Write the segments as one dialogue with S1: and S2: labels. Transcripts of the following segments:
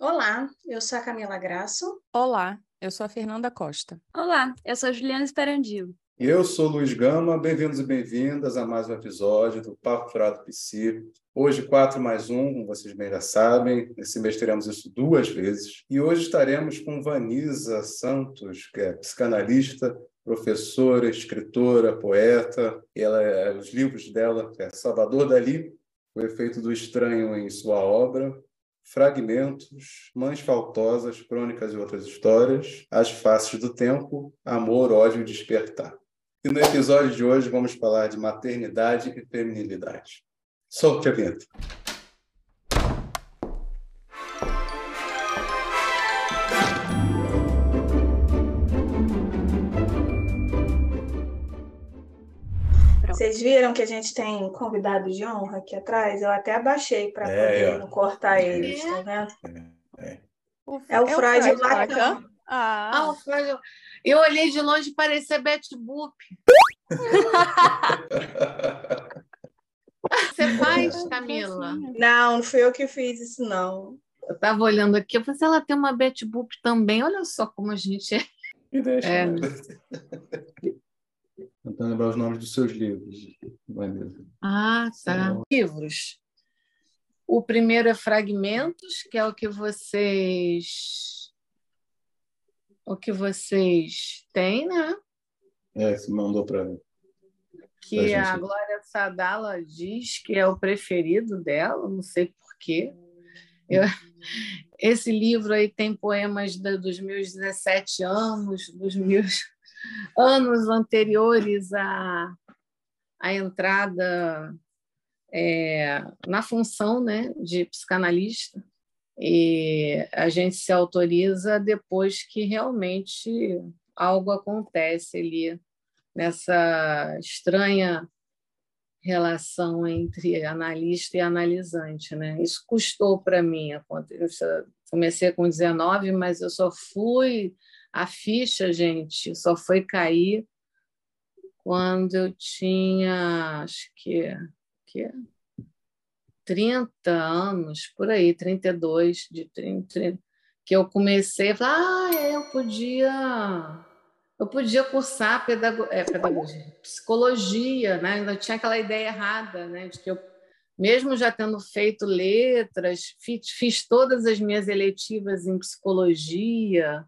S1: Olá, eu sou a Camila Graço.
S2: Olá, eu sou a Fernanda Costa.
S3: Olá, eu sou a Juliana Esperandio.
S4: Eu sou Luiz Gama, bem-vindos e bem-vindas a mais um episódio do Papo Furado PC. Hoje, 4 mais 1, como vocês bem já sabem, nesse mês teremos isso duas vezes. E hoje estaremos com Vanisa Santos, que é psicanalista, professora, escritora, poeta. Ela, é, os livros dela, é Salvador Dali, O Efeito do Estranho em Sua Obra, Fragmentos, Mães Faltosas, Crônicas e Outras Histórias, As Faces do Tempo, Amor, Ódio e Despertar. E no episódio de hoje vamos falar de maternidade e feminilidade. Solte a vinheta.
S1: Vocês viram que a gente tem convidado de honra aqui atrás? Eu até abaixei para
S4: É,
S1: poder
S4: ó.
S1: não cortar eles, tá vendo?
S4: É.
S1: É o Freud
S2: Lacan.
S1: Lacan.
S3: Ah,
S5: Ah, o Freud. Eu olhei de longe e parecia Betty Boop. Você faz, Camila?
S1: Não, não fui eu que fiz isso, não.
S5: Eu estava olhando aqui, eu falei, ela tem uma Betty Boop também, olha só como a gente é.
S4: Me deixa.
S5: É.
S4: né? Tentando lembrar os nomes dos seus livros, Vanessa.
S5: Ah, tá. Livros. O primeiro é Fragmentos, que é o que vocês. O que vocês têm, né?
S4: É, você mandou para mim.
S5: Que
S4: Pra gente.
S5: a Glória Sadala diz que é o preferido dela, não sei porquê. Eu, esse livro aí tem poemas da- dos meus 17 anos, dos meus anos anteriores à, à entrada é, na função né, de psicanalista. E a gente se autoriza depois que realmente algo acontece ali nessa estranha relação entre analista e analisante, né? Isso custou para mim. Comecei com 19, mas eu só fui a ficha, gente, só foi cair quando eu tinha, acho que, que 30 anos, por aí, 32, de 30, 30, que eu comecei a falar, ah, é, eu podia eu podia cursar pedago é, pedagogia, psicologia, né? Ainda tinha aquela ideia errada, né? De que eu, mesmo já tendo feito letras, fiz, fiz todas as minhas eletivas em psicologia,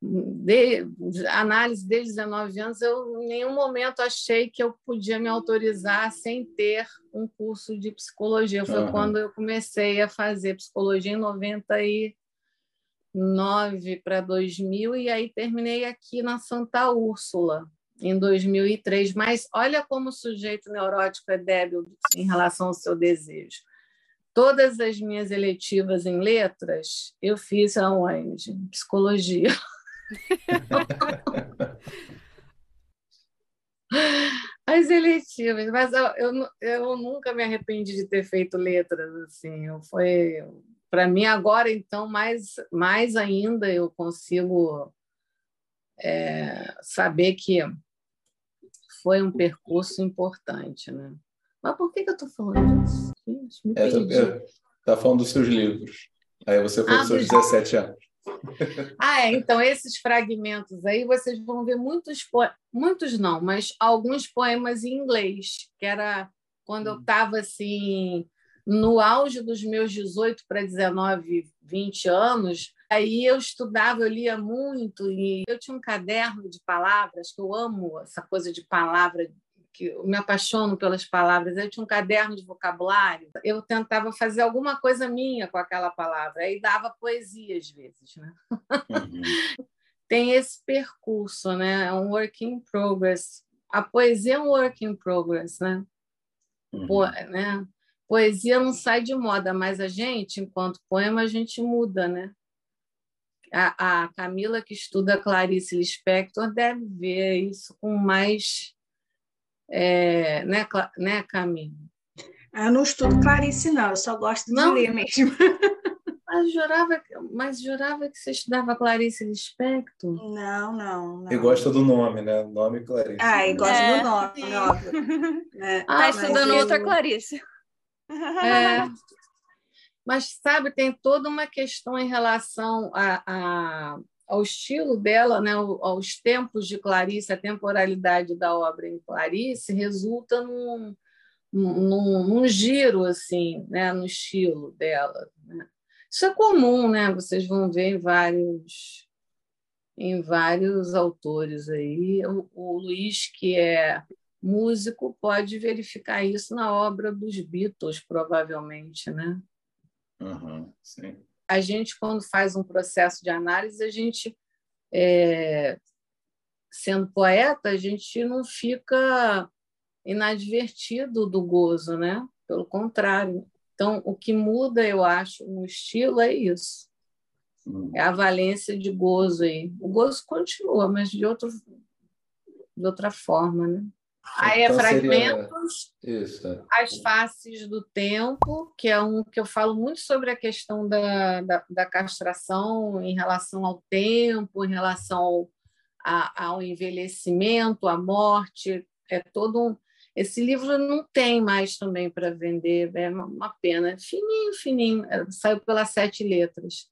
S5: de, análise desde 19 anos, eu em nenhum momento achei que eu podia me autorizar sem ter um curso de psicologia. Foi
S4: Uhum.
S5: quando eu comecei a fazer psicologia em 90 e 9 para 2000 e aí terminei aqui na Santa Úrsula em 2003. Mas olha como o sujeito neurótico é débil em relação ao seu desejo. Todas as minhas eletivas em letras eu fiz aonde? Em Psicologia. As eletivas, mas eu, eu, eu nunca me arrependi de ter feito letras assim. Eu foi para mim agora então mais mais ainda eu consigo é, saber que foi um percurso importante, né? Mas por que, que eu estou falando disso? Gente, me
S4: É, tá, falando dos seus livros. Aí você foi
S5: Ah,
S4: dos seus
S5: dos-
S4: 17 anos.
S5: Ah, é, então esses fragmentos aí vocês vão ver muitos poemas, muitos não, mas alguns poemas em inglês, que era quando eu estava assim no auge dos meus 18 para 19, 20 anos, aí eu estudava, eu lia muito e eu tinha um caderno de palavras, que eu amo essa coisa de palavra, que eu me apaixono pelas palavras. Eu tinha um caderno de vocabulário, eu tentava fazer alguma coisa minha com aquela palavra, aí dava poesia às vezes, né?
S4: Uhum.
S5: tem esse percurso, né? É um work in progress. A poesia é um work in progress, né?
S4: Uhum.
S5: Po- né? Poesia não sai de moda, mas a gente, enquanto poema, a gente muda, né? A, a Camila, que estuda Clarice Lispector, deve ver isso com mais... É, né, Cla- né, Camila?
S1: Eu não estudo Clarice, não, eu só gosto
S5: Não?
S1: de ler mesmo.
S5: Mas jurava, que- mas jurava que você estudava Clarice Lispector?
S1: Não, não, não.
S4: E gosta do nome, né? Nome Clarice.
S1: Ah, e gosto
S3: É,
S1: do nome,
S3: sim.
S1: óbvio. né?
S5: Ah,
S3: Tá estudando
S1: eu-
S3: outra Clarice.
S5: É. Mas, sabe, tem toda uma questão em relação a, a, ao estilo dela, né? aos tempos de Clarice, a temporalidade da obra em Clarice, resulta num, num, num giro assim, né? no estilo dela. Né? Isso é comum, né? vocês vão ver em vários, em vários autores aí. O, o Luiz, que é músico, pode verificar isso na obra dos Beatles, provavelmente, né?
S4: Uhum, sim.
S5: A gente, quando faz um processo de análise, a gente, é, sendo poeta, a gente não fica inadvertido do gozo, né? Pelo contrário. Então, o que muda, eu acho, no estilo é isso. Hum. É a valência de gozo aí. O gozo continua, mas de, outro, de outra forma, né? Aí é então, fragmentos, seria... as faces do tempo, que é um que eu falo muito sobre a questão da, da, da castração em relação ao tempo, em relação ao, a, ao envelhecimento, à morte. É todo um... Esse livro não tem mais também para vender, é uma pena. Fininho, fininho, é, saiu pelas sete letras.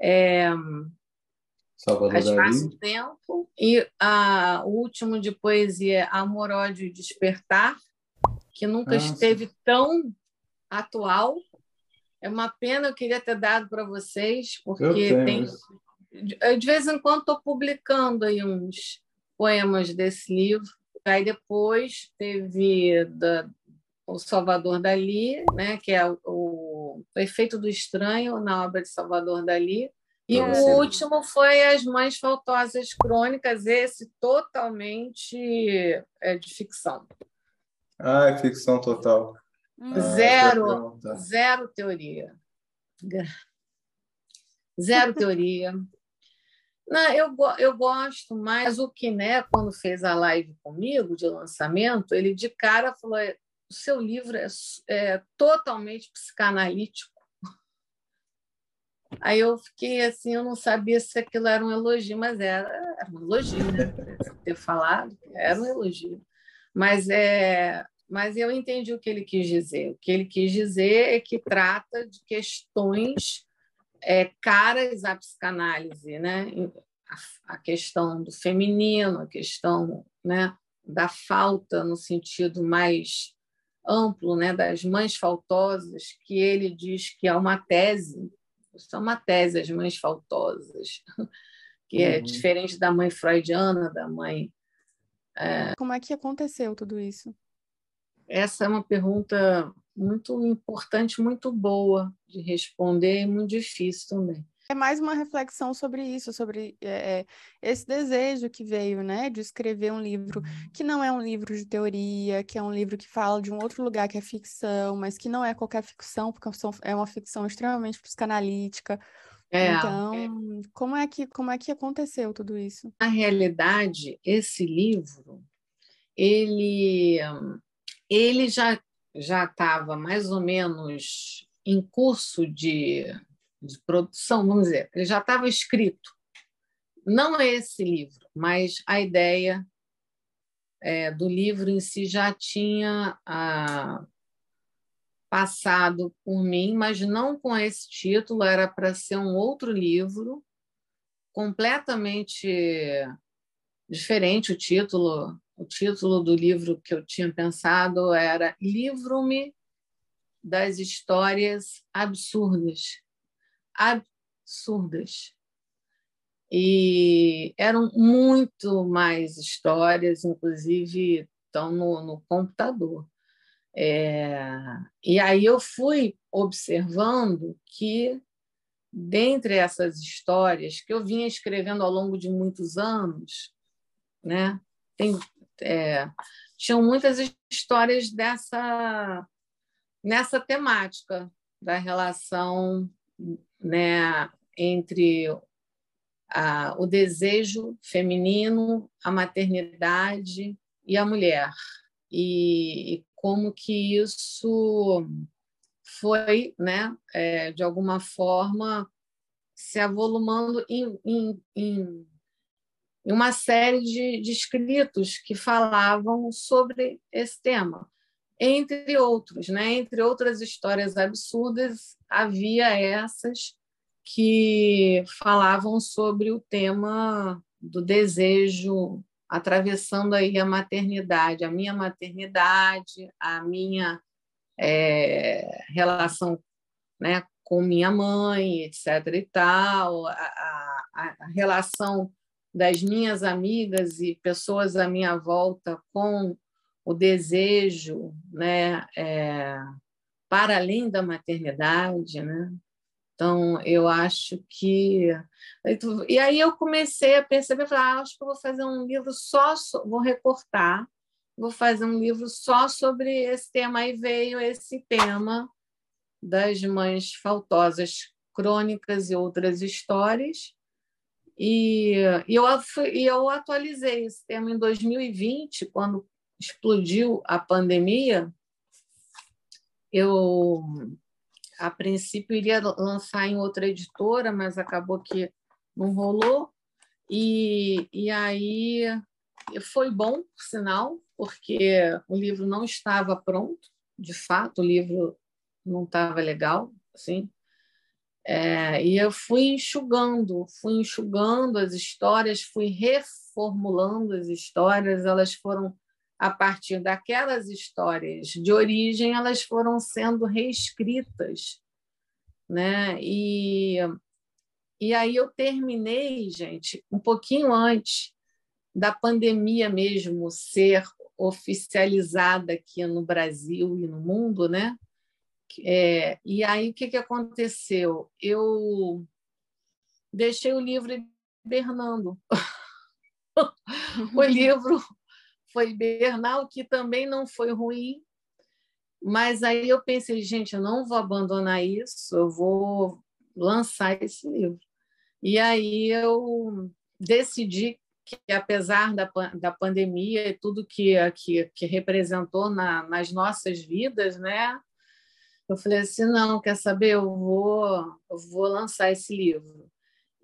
S5: É,
S4: Salvador As
S5: Dali. do Tempo. E a, o último de poesia, Amor, Ódio e Despertar, que nunca Nossa. esteve tão atual. É uma pena, eu queria ter dado para vocês, porque tem. De vez em quando estou publicando aí uns poemas desse livro. Aí depois teve da, o Salvador Dali, né, que é o, o, o efeito do estranho na obra de Salvador Dali, e o último foi As Mães Faltosas Crônicas, esse totalmente é de ficção.
S4: Ah, é ficção total.
S5: Hum. Ah, zero, zero teoria. Zero teoria. Não, eu, eu gosto mais. O Kiné, quando fez a live comigo de lançamento, ele de cara falou: o seu livro é, é totalmente psicanalítico Aí eu fiquei assim, eu não sabia se aquilo era um elogio, mas era, era um elogio, né? Ter falado, era um elogio. Mas, é, mas eu entendi o que ele quis dizer. O que ele quis dizer é que trata de questões é, caras à psicanálise, né? A, a questão do feminino, a questão né, da falta no sentido mais amplo, né, das mães faltosas, que ele diz que é uma tese isso é uma tese, as mães faltosas, que é uhum. diferente da mãe freudiana, da mãe.
S2: É... Como é que aconteceu tudo isso?
S5: Essa é uma pergunta muito importante, muito boa de responder e muito difícil também
S2: é mais uma reflexão sobre isso, sobre é, esse desejo que veio, né, de escrever um livro que não é um livro de teoria, que é um livro que fala de um outro lugar que é ficção, mas que não é qualquer ficção, porque é uma ficção extremamente psicanalítica. É, então, é. como é que como é que aconteceu tudo isso?
S5: Na realidade, esse livro, ele ele já já estava mais ou menos em curso de de produção, vamos dizer, ele já estava escrito. Não é esse livro, mas a ideia é, do livro em si já tinha ah, passado por mim, mas não com esse título, era para ser um outro livro, completamente diferente o título. O título do livro que eu tinha pensado era Livro-me das Histórias Absurdas absurdas. E eram muito mais histórias, inclusive estão no, no computador. É, e aí eu fui observando que, dentre essas histórias que eu vinha escrevendo ao longo de muitos anos, né, tem, é, tinham muitas histórias dessa nessa temática da relação né, entre a, o desejo feminino, a maternidade e a mulher. E, e como que isso foi, né, é, de alguma forma, se avolumando em, em, em, uma série de, de escritos que falavam sobre esse tema. Entre outros, né? Entre outras histórias absurdas, havia essas que falavam sobre o tema do desejo atravessando aí a maternidade, a minha maternidade, a minha é, relação né, com minha mãe, etc. e tal, a, a, a, relação das minhas amigas e pessoas à minha volta com o desejo né, é, para além da maternidade, né? Então, eu acho que. E aí eu comecei a perceber, falar, ah, acho que vou fazer um livro só, vou recortar, vou fazer um livro só sobre esse tema. Aí veio esse tema das mães faltosas crônicas e outras histórias. E, e eu, e eu atualizei esse tema em 2020, quando explodiu a pandemia. Eu, a princípio, iria lançar em outra editora, mas acabou que não rolou. E, e aí foi bom, por sinal, porque o livro não estava pronto, de fato, o livro não estava legal, assim. É, e eu fui enxugando, fui enxugando as histórias, fui reformulando as histórias, elas foram a partir daquelas histórias de origem, elas foram sendo reescritas, né? E e aí eu terminei, gente, um pouquinho antes da pandemia mesmo ser oficializada aqui no Brasil e no mundo, né? É, e aí, o que, que aconteceu? Eu deixei o livro hibernando. o livro foi hibernar, o que também não foi ruim, mas aí eu pensei, gente, eu não vou abandonar isso, eu vou lançar esse livro. E aí eu decidi que, apesar da, da pandemia e tudo que, que, que representou na, nas nossas vidas, né? Eu falei assim, não, quer saber, eu vou, eu vou lançar esse livro.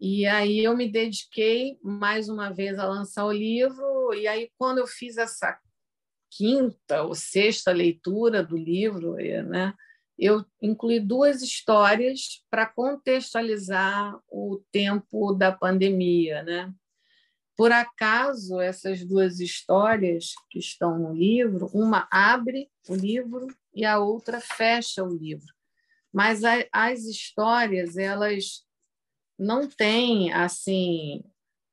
S5: E aí eu me dediquei mais uma vez a lançar o livro, e aí quando eu fiz essa quinta ou sexta leitura do livro, né, eu incluí duas histórias para contextualizar o tempo da pandemia, né? Por acaso, essas duas histórias que estão no livro, uma abre o livro e a outra fecha o livro. Mas as histórias, elas não têm assim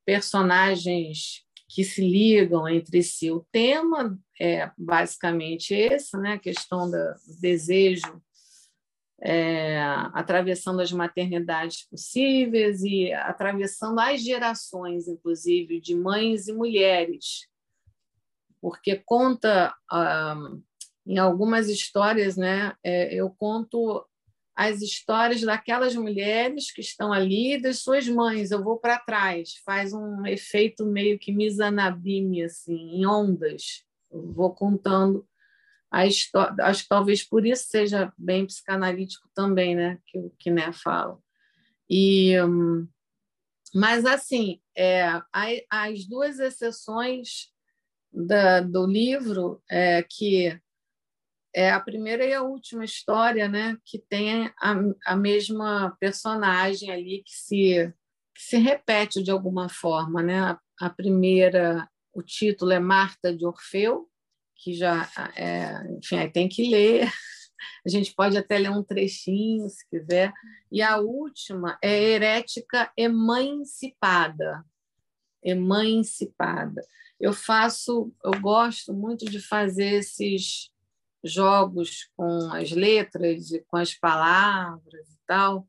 S5: personagens que se ligam entre si. O tema é basicamente esse, né? a questão do desejo é, atravessando as maternidades possíveis e atravessando as gerações, inclusive, de mães e mulheres, porque conta ah, em algumas histórias, né? É, eu conto as histórias daquelas mulheres que estão ali das suas mães. Eu vou para trás, faz um efeito meio que misanabime, assim, em ondas. Eu vou contando a história, acho que talvez por isso seja bem psicanalítico também, né, que o Kiné fala. E, mas, assim, é, as duas exceções da, do livro, é, que é a primeira e a última história, né, que tem a, a mesma personagem ali que se, que se repete de alguma forma, né? A, a primeira, o título é Marta de Orfeu, que já, é, enfim, aí tem que ler. A gente pode até ler um trechinho, se quiser. E a última é Herética Emancipada. Emancipada. Eu faço, eu gosto muito de fazer esses jogos com as letras com as palavras e tal.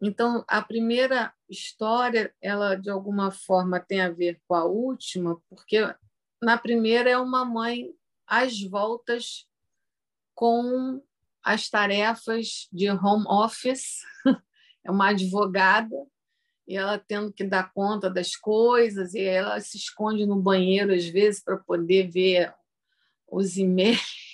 S5: Então, a primeira história, ela de alguma forma tem a ver com a última, porque na primeira é uma mãe às voltas com as tarefas de home office, é uma advogada, e ela tendo que dar conta das coisas, e ela se esconde no banheiro às vezes para poder ver os e-mails,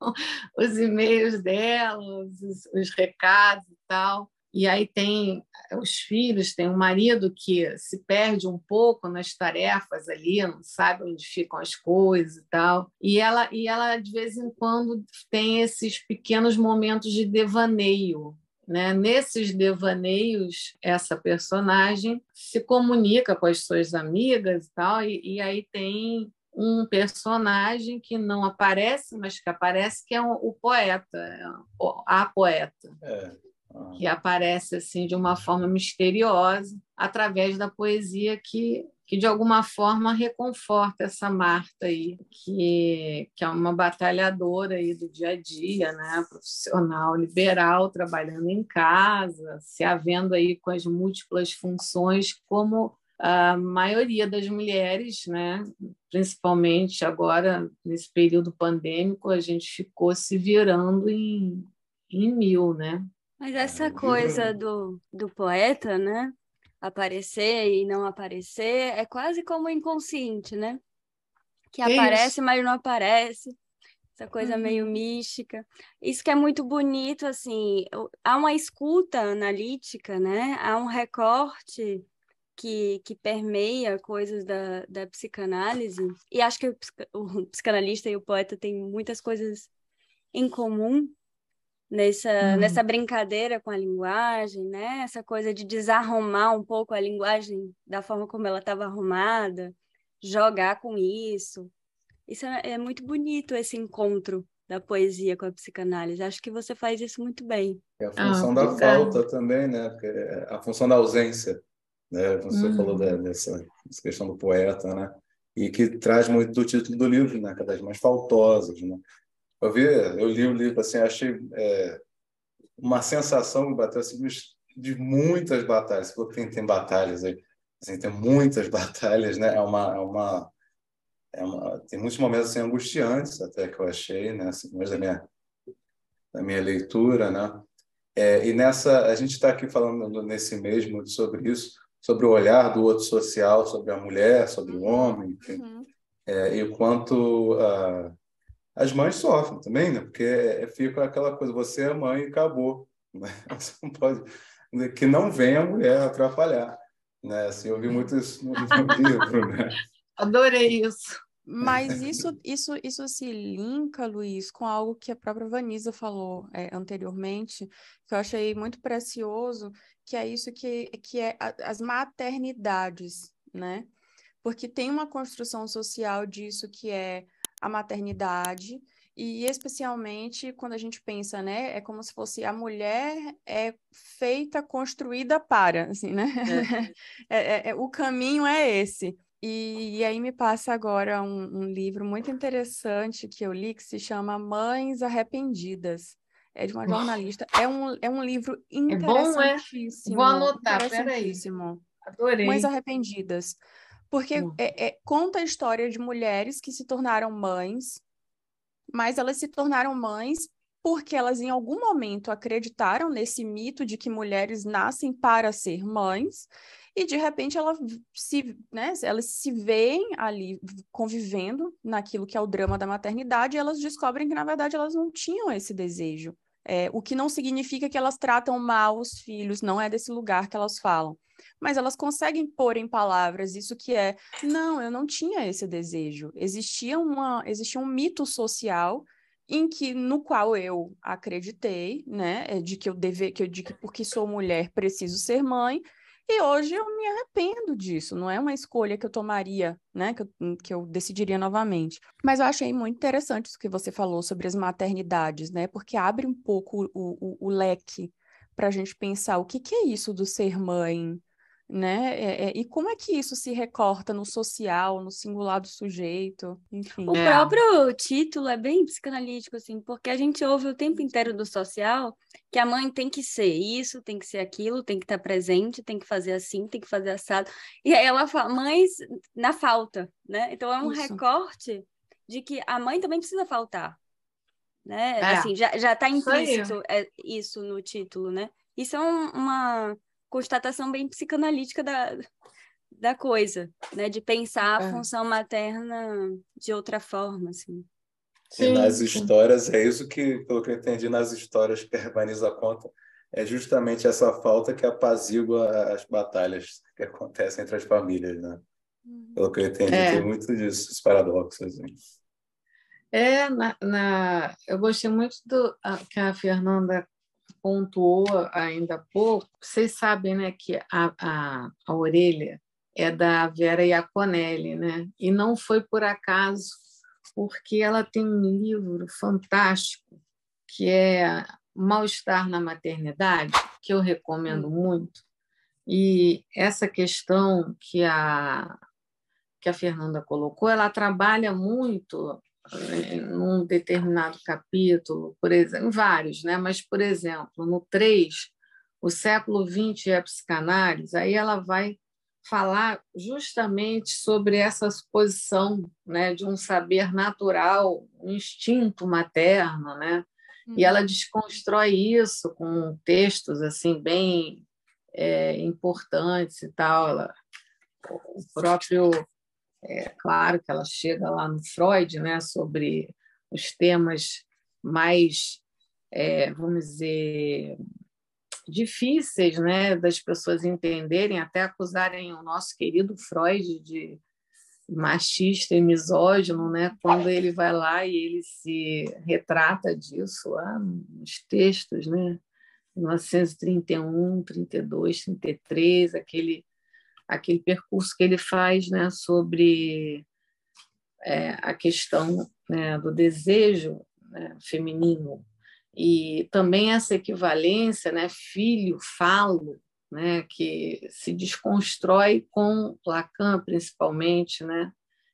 S5: os e-mails dela, os, os recados e tal. e aí tem os filhos, tem o marido que se perde um pouco nas tarefas ali, não sabe onde ficam as coisas e tal. E ela, e ela de vez em quando tem esses pequenos momentos de devaneio. Né? Nesses devaneios, essa personagem se comunica com as suas amigas e tal, e, e aí tem um personagem que não aparece, mas que aparece, que é o poeta, a poeta. É que aparece assim de uma forma misteriosa através da poesia que que de alguma forma reconforta essa Marta aí, que, que é uma batalhadora aí do dia a dia, né? profissional liberal, trabalhando em casa, se havendo aí com as múltiplas funções como a maioria das mulheres, né? principalmente agora nesse período pandêmico, a gente ficou se virando em, em mil, né?
S3: Mas essa coisa do, do poeta, né? Aparecer e não aparecer é quase como inconsciente, né? Que Isso. aparece, mas não aparece. Essa coisa uhum. meio mística. Isso que é muito bonito, assim. Há uma escuta analítica, né? Há um recorte que, que permeia coisas da, da psicanálise. E acho que o, o psicanalista e o poeta têm muitas coisas em comum nessa, uhum. nessa brincadeira com a linguagem, né? Essa coisa de desarrumar um pouco a linguagem da forma como ela estava arrumada, jogar com isso. Isso é, é, muito bonito, esse encontro da poesia com a psicanálise. Acho que você faz isso muito bem.
S4: É a função ah, da falta também, né? Porque é a função da ausência, né? Você uhum. falou dessa, dessa questão do poeta, né? E que traz muito do título do livro, né? Cada vez mais faltosas, né? Eu vi, eu li o livro assim, achei é, uma sensação que bateu assim de muitas batalhas. Porque tem, tem batalhas aí, assim, tem muitas batalhas, né? É uma, é uma, é uma, tem muitos momentos assim, angustiantes até que eu achei, né? Assim, da minha, da minha leitura, né? É, e nessa, a gente está aqui falando nesse mesmo sobre isso, sobre o olhar do outro social, sobre a mulher, sobre o homem, enfim, uhum. é, e o quanto uh, as mães sofrem também, né? Porque é, fica aquela coisa, você é mãe e acabou. Né? Você não pode... Que não venha a mulher atrapalhar. Né? Assim, eu vi muito isso no, no livro, né?
S5: Adorei isso.
S2: Mas isso, isso, isso se linka, Luiz, com algo que a própria Vanisa falou é, anteriormente, que eu achei muito precioso, que é isso que, que é as maternidades, né? Porque tem uma construção social disso que é a maternidade, e especialmente quando a gente pensa, né, é como se fosse a mulher é feita, construída para, assim, né? É. é, é, é, o caminho é esse. E, e aí me passa agora um, um, livro muito interessante que eu li que se chama Mães Arrependidas. É de uma jornalista. É um, é um livro interessantíssimo.
S5: É bom, é? Vou anotar, peraí.
S2: Adorei. Mães Arrependidas porque é, é, conta a história de mulheres que se tornaram mães, mas elas se tornaram mães porque elas em algum momento acreditaram nesse mito de que mulheres nascem para ser mães e de repente elas se, né, elas se veem ali convivendo naquilo que é o drama da maternidade e elas descobrem que na verdade elas não tinham esse desejo. É, o que não significa que elas tratam mal os filhos, não é desse lugar que elas falam mas elas conseguem pôr em palavras isso que é, não, eu não tinha esse desejo. Existia uma, existia um mito social em que no qual eu acreditei, né, é de que eu deve, que eu de que porque sou mulher preciso ser mãe, e hoje eu me arrependo disso, não é uma escolha que eu tomaria, né, que eu, que eu decidiria novamente. Mas eu achei muito interessante isso que você falou sobre as maternidades, né, porque abre um pouco o, o, o leque para a gente pensar o que, que é isso do ser mãe, né? É, é, e como é que isso se recorta no social, no singular do sujeito, enfim.
S3: O é. próprio título é bem psicanalítico, assim, porque a gente ouve o tempo inteiro do social que a mãe tem que ser isso, tem que ser aquilo, tem que estar presente, tem que fazer assim, tem que fazer assado. E aí ela fala, mães na falta, né? Então é um isso. recorte de que a mãe também precisa faltar. Né? É. Assim, já, já tá implícito isso, é, isso no título, né? Isso é um, uma constatação bem psicanalítica da, da coisa, né? De pensar a é. função materna de outra forma, assim.
S4: Sim, e nas histórias, é isso que, pelo que eu entendi, nas histórias que a Vanessa conta, é justamente essa falta que apazigua as batalhas que acontecem entre as famílias, né? Uhum. Pelo que eu entendi, é. tem muito disso, esses paradoxos. Assim.
S5: É, na, na, eu gostei muito do a, que a Fernanda pontuou ainda há pouco. Vocês sabem né, que a, a, a orelha é da Vera Iaconelli, né? e não foi por acaso, porque ela tem um livro fantástico que é Mal-Estar na Maternidade, que eu recomendo muito. E essa questão que a, que a Fernanda colocou, ela trabalha muito num determinado capítulo, por exemplo, vários, né? mas, por exemplo, no 3, o século XX e a psicanálise, aí ela vai falar justamente sobre essa posição né, de um saber natural, um instinto materno, né? E ela uhum. desconstrói isso com textos assim bem é, importantes e tal. Ela, o próprio é claro que ela chega lá no Freud, né, sobre os temas mais, é, vamos dizer, difíceis, né, das pessoas entenderem, até acusarem o nosso querido Freud de machista e misógino, né, quando ele vai lá e ele se retrata disso lá nos textos, né, 1931, 32, 33, aquele aquele percurso que ele faz né, sobre é, a questão né, do desejo né, feminino e também essa equivalência, né, filho, falo, né, que se desconstrói com Lacan, principalmente, né?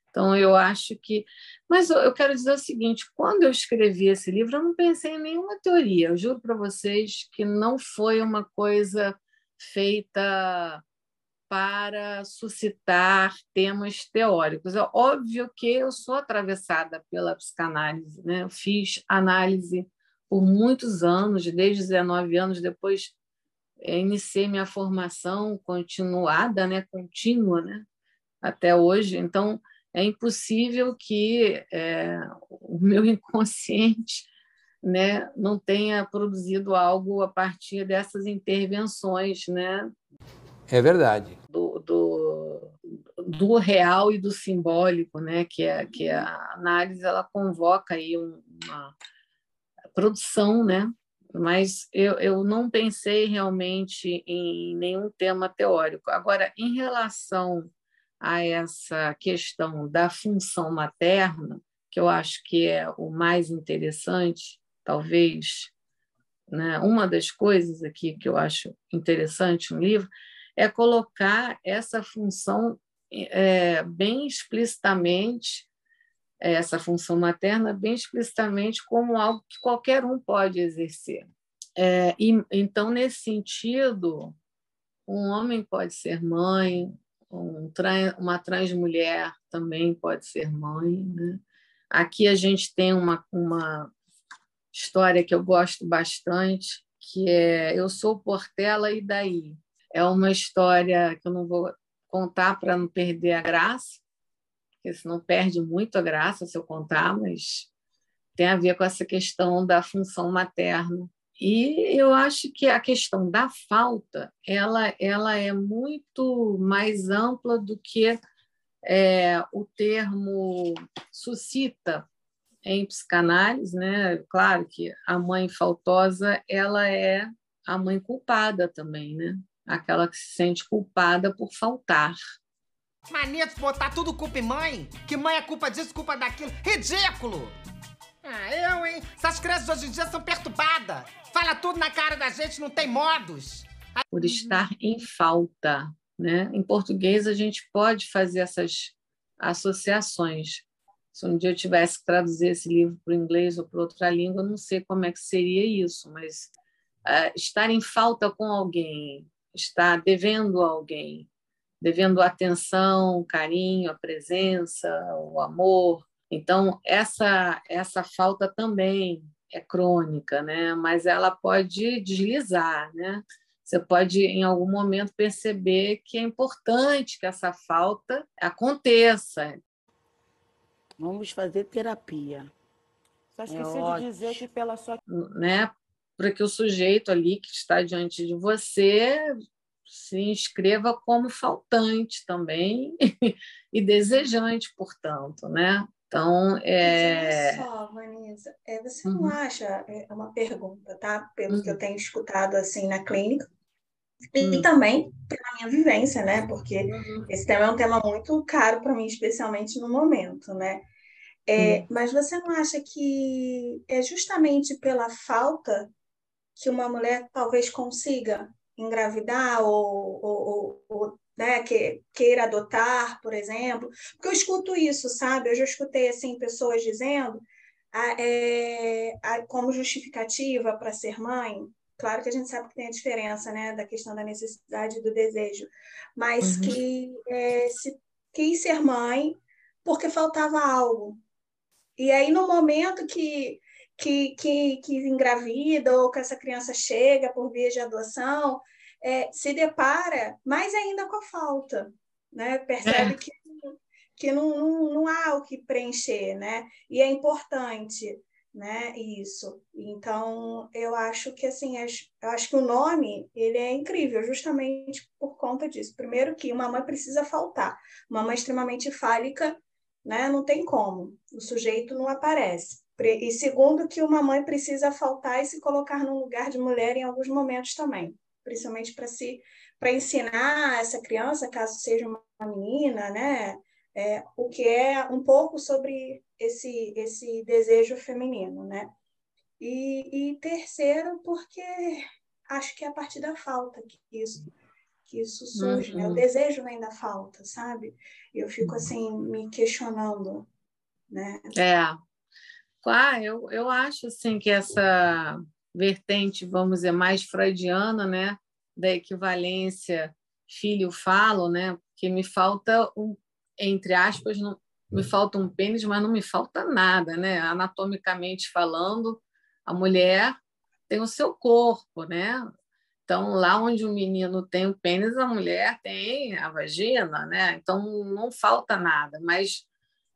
S5: Então eu acho que, mas eu quero dizer o seguinte: quando eu escrevi esse livro, eu não pensei em nenhuma teoria. Eu juro para vocês que não foi uma coisa feita para suscitar temas teóricos. É óbvio que eu sou atravessada pela psicanálise, né? Eu fiz análise por muitos anos, desde 19 anos, depois é, iniciei minha formação continuada, né? contínua, né? até hoje. Então, é impossível que é, o meu inconsciente né, não tenha produzido algo a partir dessas intervenções né,
S6: é verdade.
S5: Do, do, do, real e do simbólico, né? que, é, que a análise ela convoca aí uma produção, né? mas eu, eu não pensei realmente em nenhum tema teórico. Agora, em relação a essa questão da função materna, que eu acho que é o mais interessante, talvez, né? uma das coisas aqui que eu acho interessante no livro é colocar essa função é, bem explicitamente, essa função materna bem explicitamente como algo que qualquer um pode exercer. É, e, então, nesse sentido, um homem pode ser mãe, um uma transmulher também pode ser mãe. Né? Aqui a gente tem uma, uma história que eu gosto bastante, que é Eu sou Portela e daí? É uma história que eu não vou contar para não perder a graça, porque senão perde muito a graça se eu contar, mas tem a ver com essa questão da função materna. E eu acho que a questão da falta ela, ela é muito mais ampla do que é, o termo suscita em psicanálise, né? Claro que a mãe faltosa ela é a mãe culpada também, né? Aquela que se sente culpada por faltar.
S7: Mania de botar tudo culpa em mãe? Que mãe é culpa disso, culpa daquilo? Ridículo! Ah, eu, hein? Essas crianças hoje em dia são perturbadas. Fala tudo na cara da gente, não tem modos.
S5: Por estar em falta, né? Em português a gente pode fazer essas associações. Se um dia eu tivesse que traduzir esse livro para o inglês ou para outra língua, eu não sei como é que seria isso, mas uh, estar em falta com alguém, está devendo a alguém, devendo atenção, carinho, a presença, o amor. Então, essa, essa falta também é crônica, né? mas ela pode deslizar. Né? Você pode, em algum momento, perceber que é importante que essa falta aconteça.
S8: Vamos fazer terapia.
S2: Só esqueci é de dizer que pela sua.
S5: Né? Para que o sujeito ali que está diante de você se inscreva como faltante também e desejante, portanto, né? Então,
S1: é... Mas olha só, Vanessa, é, você não uhum. acha, é uma pergunta, tá? Pelo uhum. que eu uhum. tenho escutado, assim, na clínica, e uhum. também pela minha vivência, né? Porque uhum. esse tema é um tema muito caro para mim, especialmente no momento, né? É, mas você não acha que é justamente pela falta que uma mulher talvez consiga engravidar ou, ou, ou né, que, queira adotar, por exemplo? Porque eu escuto isso, sabe? Eu já escutei assim pessoas dizendo a, é, a, como justificativa para ser mãe. Claro que a gente sabe que tem a diferença, né, da questão da necessidade e do desejo, mas uhum. que é, se quis ser mãe porque faltava algo. E aí, no momento que que, que, que engravida ou que essa criança chega por via de adoção, é, se depara mais ainda com a falta, né? Percebe é. que, que não, não, não há o que preencher, né? E é importante, né? Isso. Então, eu acho que assim, eu acho que o nome ele é incrível, justamente por conta disso. Primeiro que uma mãe precisa faltar, uma mãe extremamente fálica, né? Não tem como, o sujeito não aparece. E segundo, que uma mãe precisa faltar e se colocar no lugar de mulher em alguns momentos também, principalmente para se para ensinar essa criança, caso seja uma menina, né, é, o que é um pouco sobre esse esse desejo feminino, né? E, e terceiro, porque acho que é a partir da falta que isso que isso surge, uhum. né? O uhum. desejo ainda falta, sabe? Eu fico assim me questionando, né?
S5: É, ah, eu, eu acho assim que essa vertente, vamos dizer, mais freudiana, né, da equivalência filho-falo, né, que me falta um, entre aspas, não, me falta um pênis, mas não me falta nada, né? Anatomicamente falando, a mulher tem o seu corpo, né? Então, lá onde o menino tem o pênis, a mulher tem a vagina, né? Então, não falta nada, mas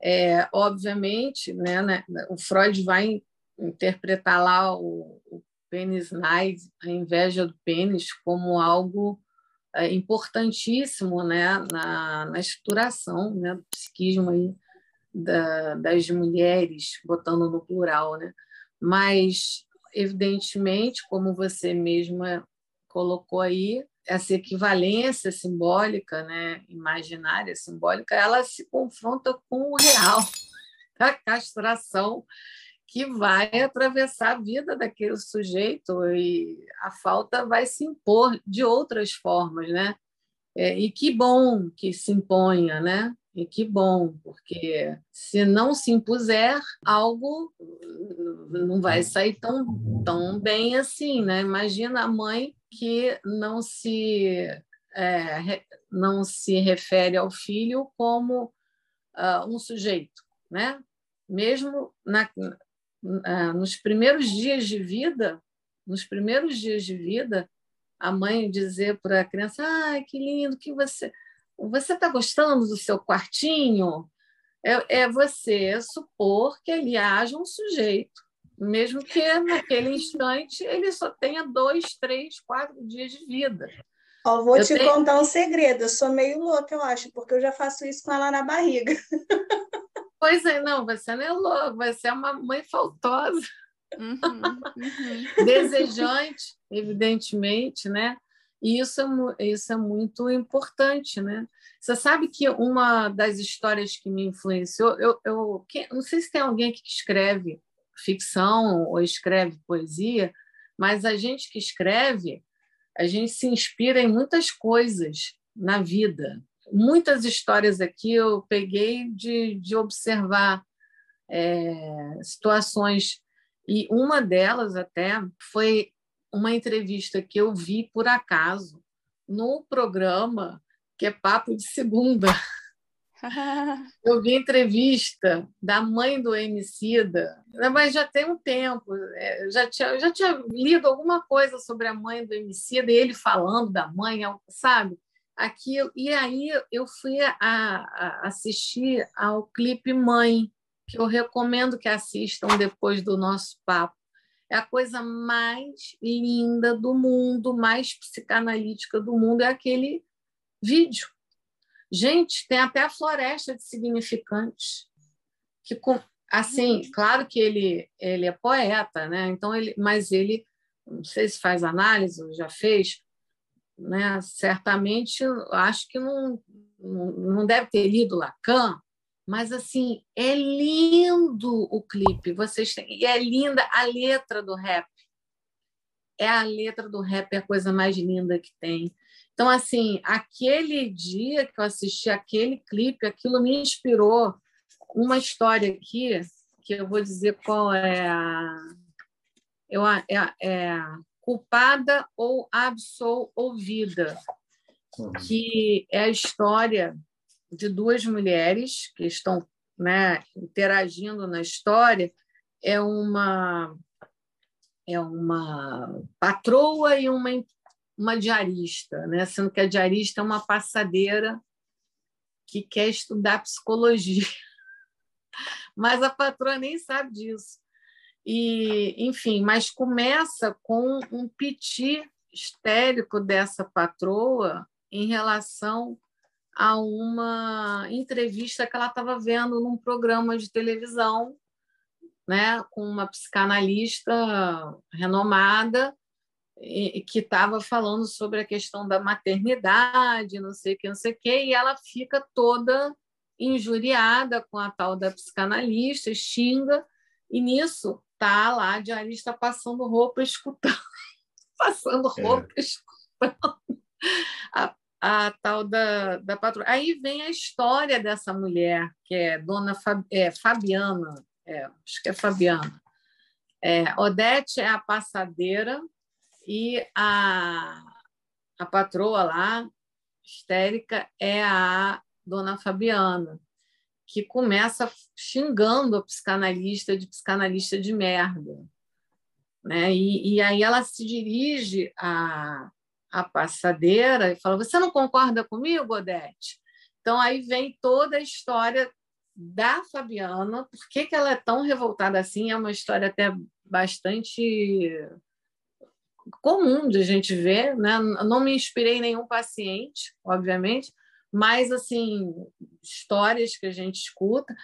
S5: é, obviamente, né, né, o Freud vai interpretar lá o, o pênis nice, a inveja do pênis, como algo é, importantíssimo né, na, na estruturação né, do psiquismo aí da, das mulheres, botando no plural. Né? Mas, evidentemente, como você mesma colocou aí, essa equivalência simbólica, né, imaginária simbólica, ela se confronta com o real, a castração que vai atravessar a vida daquele sujeito e a falta vai se impor de outras formas, né? É, e que bom que se imponha, né? E que bom, porque se não se impuser, algo não vai sair tão, tão bem assim, né? Imagina a mãe que não se, é, não se refere ao filho como uh, um sujeito, né? Mesmo na, uh, nos primeiros dias de vida, nos primeiros dias de vida, a mãe dizer para a criança: "Ah, que lindo que você você está gostando do seu quartinho?" É, é você supor que ele haja um sujeito mesmo que naquele instante ele só tenha dois, três, quatro dias de vida.
S1: Ó, vou eu te tenho... contar um segredo, eu sou meio louca, eu acho, porque eu já faço isso com ela na barriga.
S5: Pois é, não, você não é louca, você é uma mãe faltosa. Uhum, uhum. Desejante, evidentemente, né? E isso é, isso é muito importante, né? Você sabe que uma das histórias que me influenciou, eu, eu não sei se tem alguém que escreve ficção ou escreve poesia, mas a gente que escreve, a gente se inspira em muitas coisas na vida. Muitas histórias aqui eu peguei de, de observar é, situações, e uma delas até foi uma entrevista que eu vi por acaso no programa que é Papo de Segunda. Eu vi entrevista da mãe do Emicida, mas já tem um tempo. É, já tinha, já tinha lido alguma coisa sobre a mãe do Emicida e ele falando da mãe, sabe? Aquilo, e aí eu fui a, a assistir ao clipe Mãe, que eu recomendo que assistam depois do nosso papo. é a coisa mais linda do mundo, mais psicanalítica do mundo, é aquele vídeo. Gente, tem até a floresta de significantes. Que, assim, uhum. claro que ele, ele é poeta, né? Então ele, mas ele, não sei se faz análise, já fez, né? Certamente, acho que não, não deve ter lido Lacan, mas assim é lindo o clipe. Vocês têm, e é linda a letra do rap. É a letra do rap é a coisa mais linda que tem. Então assim, aquele dia que eu assisti aquele clipe, aquilo me inspirou uma história aqui que eu vou dizer qual é a eu é, é culpada ou absolvida, que é a história de duas mulheres que estão né, interagindo na história. É uma é uma patroa e uma uma diarista, né? Sendo que a diarista é uma passadeira que quer estudar psicologia, mas a patroa nem sabe disso. E, enfim, mas começa com um piti histérico dessa patroa em relação a uma entrevista que ela estava vendo num programa de televisão, né, com uma psicanalista renomada que estava falando sobre a questão da maternidade, não sei o que, não sei o que, e ela fica toda injuriada com a tal da psicanalista, xinga, e nisso tá lá a diarista passando roupa, escutando, passando é. roupa, é. escutando a a tal da, da patroa. Aí vem a história dessa mulher, que é Dona Fab, é, Fabiana, é, acho que é Fabiana. É, Odete é a passadeira e a, a patroa lá, histérica, é a Dona Fabiana, que começa xingando a psicanalista de psicanalista de merda. Né? E, e aí ela se dirige a, a passadeira e fala: Você não concorda comigo, Odete? Então aí vem toda a história da Fabiana, por que, que ela é tão revoltada assim? É uma história até bastante comum de a gente ver, né? Não me inspirei em nenhum paciente, obviamente, mas assim histórias que a gente escuta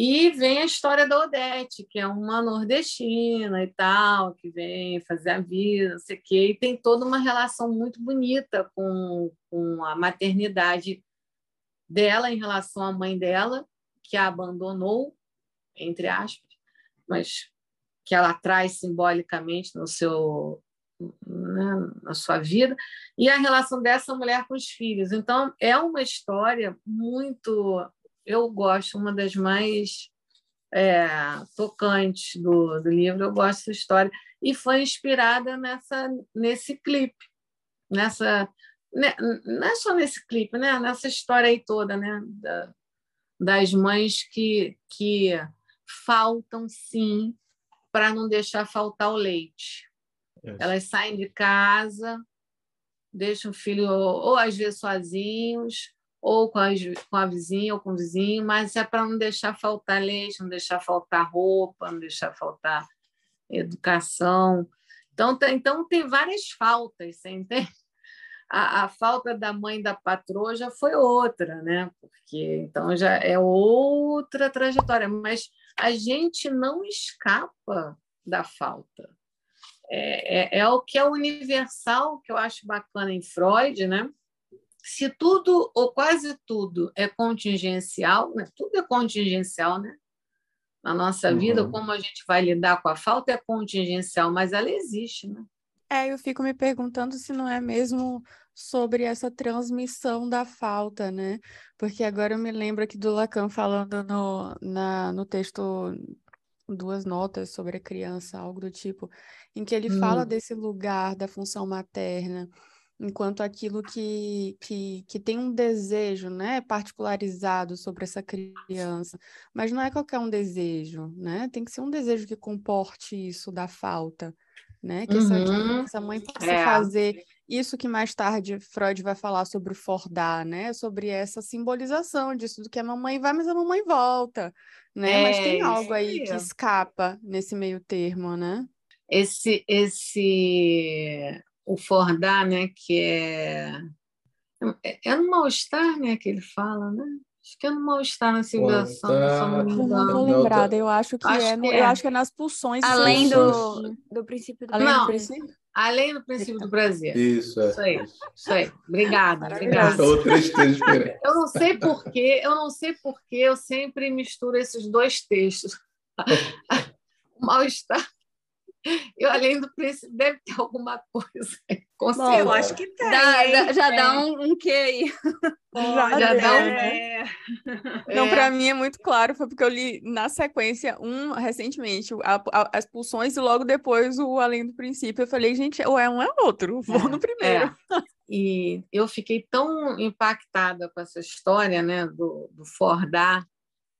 S5: e vem a história da Odete, que é uma nordestina e tal, que vem fazer a vida, não sei o quê, e tem toda uma relação muito bonita com, com a maternidade dela em relação à mãe dela, que a abandonou, entre aspas, mas que ela traz simbolicamente no seu né, na sua vida, e a relação dessa mulher com os filhos. Então, é uma história muito eu gosto, uma das mais é, tocantes do, do livro, eu gosto dessa história. E foi inspirada nessa, nesse clipe, nessa. Né, não é só nesse clipe, né? nessa história aí toda, né? Da, das mães que, que faltam sim para não deixar faltar o leite. Elas saem de casa, deixam o filho ou, ou às vezes sozinhos, ou com a, com a vizinha ou com o vizinho, mas é para não deixar faltar leite, não deixar faltar roupa, não deixar faltar educação. Então, tem, então tem várias faltas, você entende? A, a, falta da mãe da patroa já foi outra, né? Porque então já é outra trajetória, mas a gente não escapa da falta. É, é, é o que é universal, que eu acho bacana em Freud, né? se tudo ou quase tudo é contingencial, né? tudo é contingencial, né? Na nossa uhum. vida, como a gente vai lidar com a falta é contingencial, mas ela existe, né?
S2: É, eu fico me perguntando se não é mesmo sobre essa transmissão da falta, né? Porque agora eu me lembro aqui do Lacan falando no, na, no texto duas notas sobre a criança, algo do tipo, em que ele hum. fala desse lugar da função materna enquanto aquilo que, que, que tem um desejo, né, particularizado sobre essa criança, mas não é qualquer um desejo, né, tem que ser um desejo que comporte isso da falta, né, que essa,
S5: uhum.
S2: essa mãe possa é. fazer isso que mais tarde Freud vai falar sobre o Fordar, né, sobre essa simbolização disso, do que a mamãe vai, mas a mamãe volta, né, é, mas tem algo aí que escapa nesse meio termo, né?
S5: esse, esse o Fordá, né, que é, é, é no mal-estar né, que ele fala, né? Acho que é no mal-estar na civilização,
S2: tá... não me engano. Não tô lembrada, eu acho que, acho é, que é, eu acho que é nas pulsões.
S3: Além do, do princípio do
S5: Além não, do princípio? Além do princípio do prazer.
S4: Isso, é.
S5: Isso aí, isso aí. Obrigada, obrigada. Eu não sei porquê, eu não sei porquê eu sempre misturo esses dois textos. o mal-estar e além do príncipe, deve ter alguma coisa.
S1: Com Bom, eu acho que tem.
S3: Dá, dá, já é. dá um, um quê aí?
S2: Já, já dá um. É. Não, é. para mim é muito claro, foi porque eu li na sequência um recentemente, a, a, as pulsões, e logo depois o Além do Princípio. Eu falei, gente, ou é um é outro, vou é, no primeiro. É.
S5: E eu fiquei tão impactada com essa história né, do, do Fordar,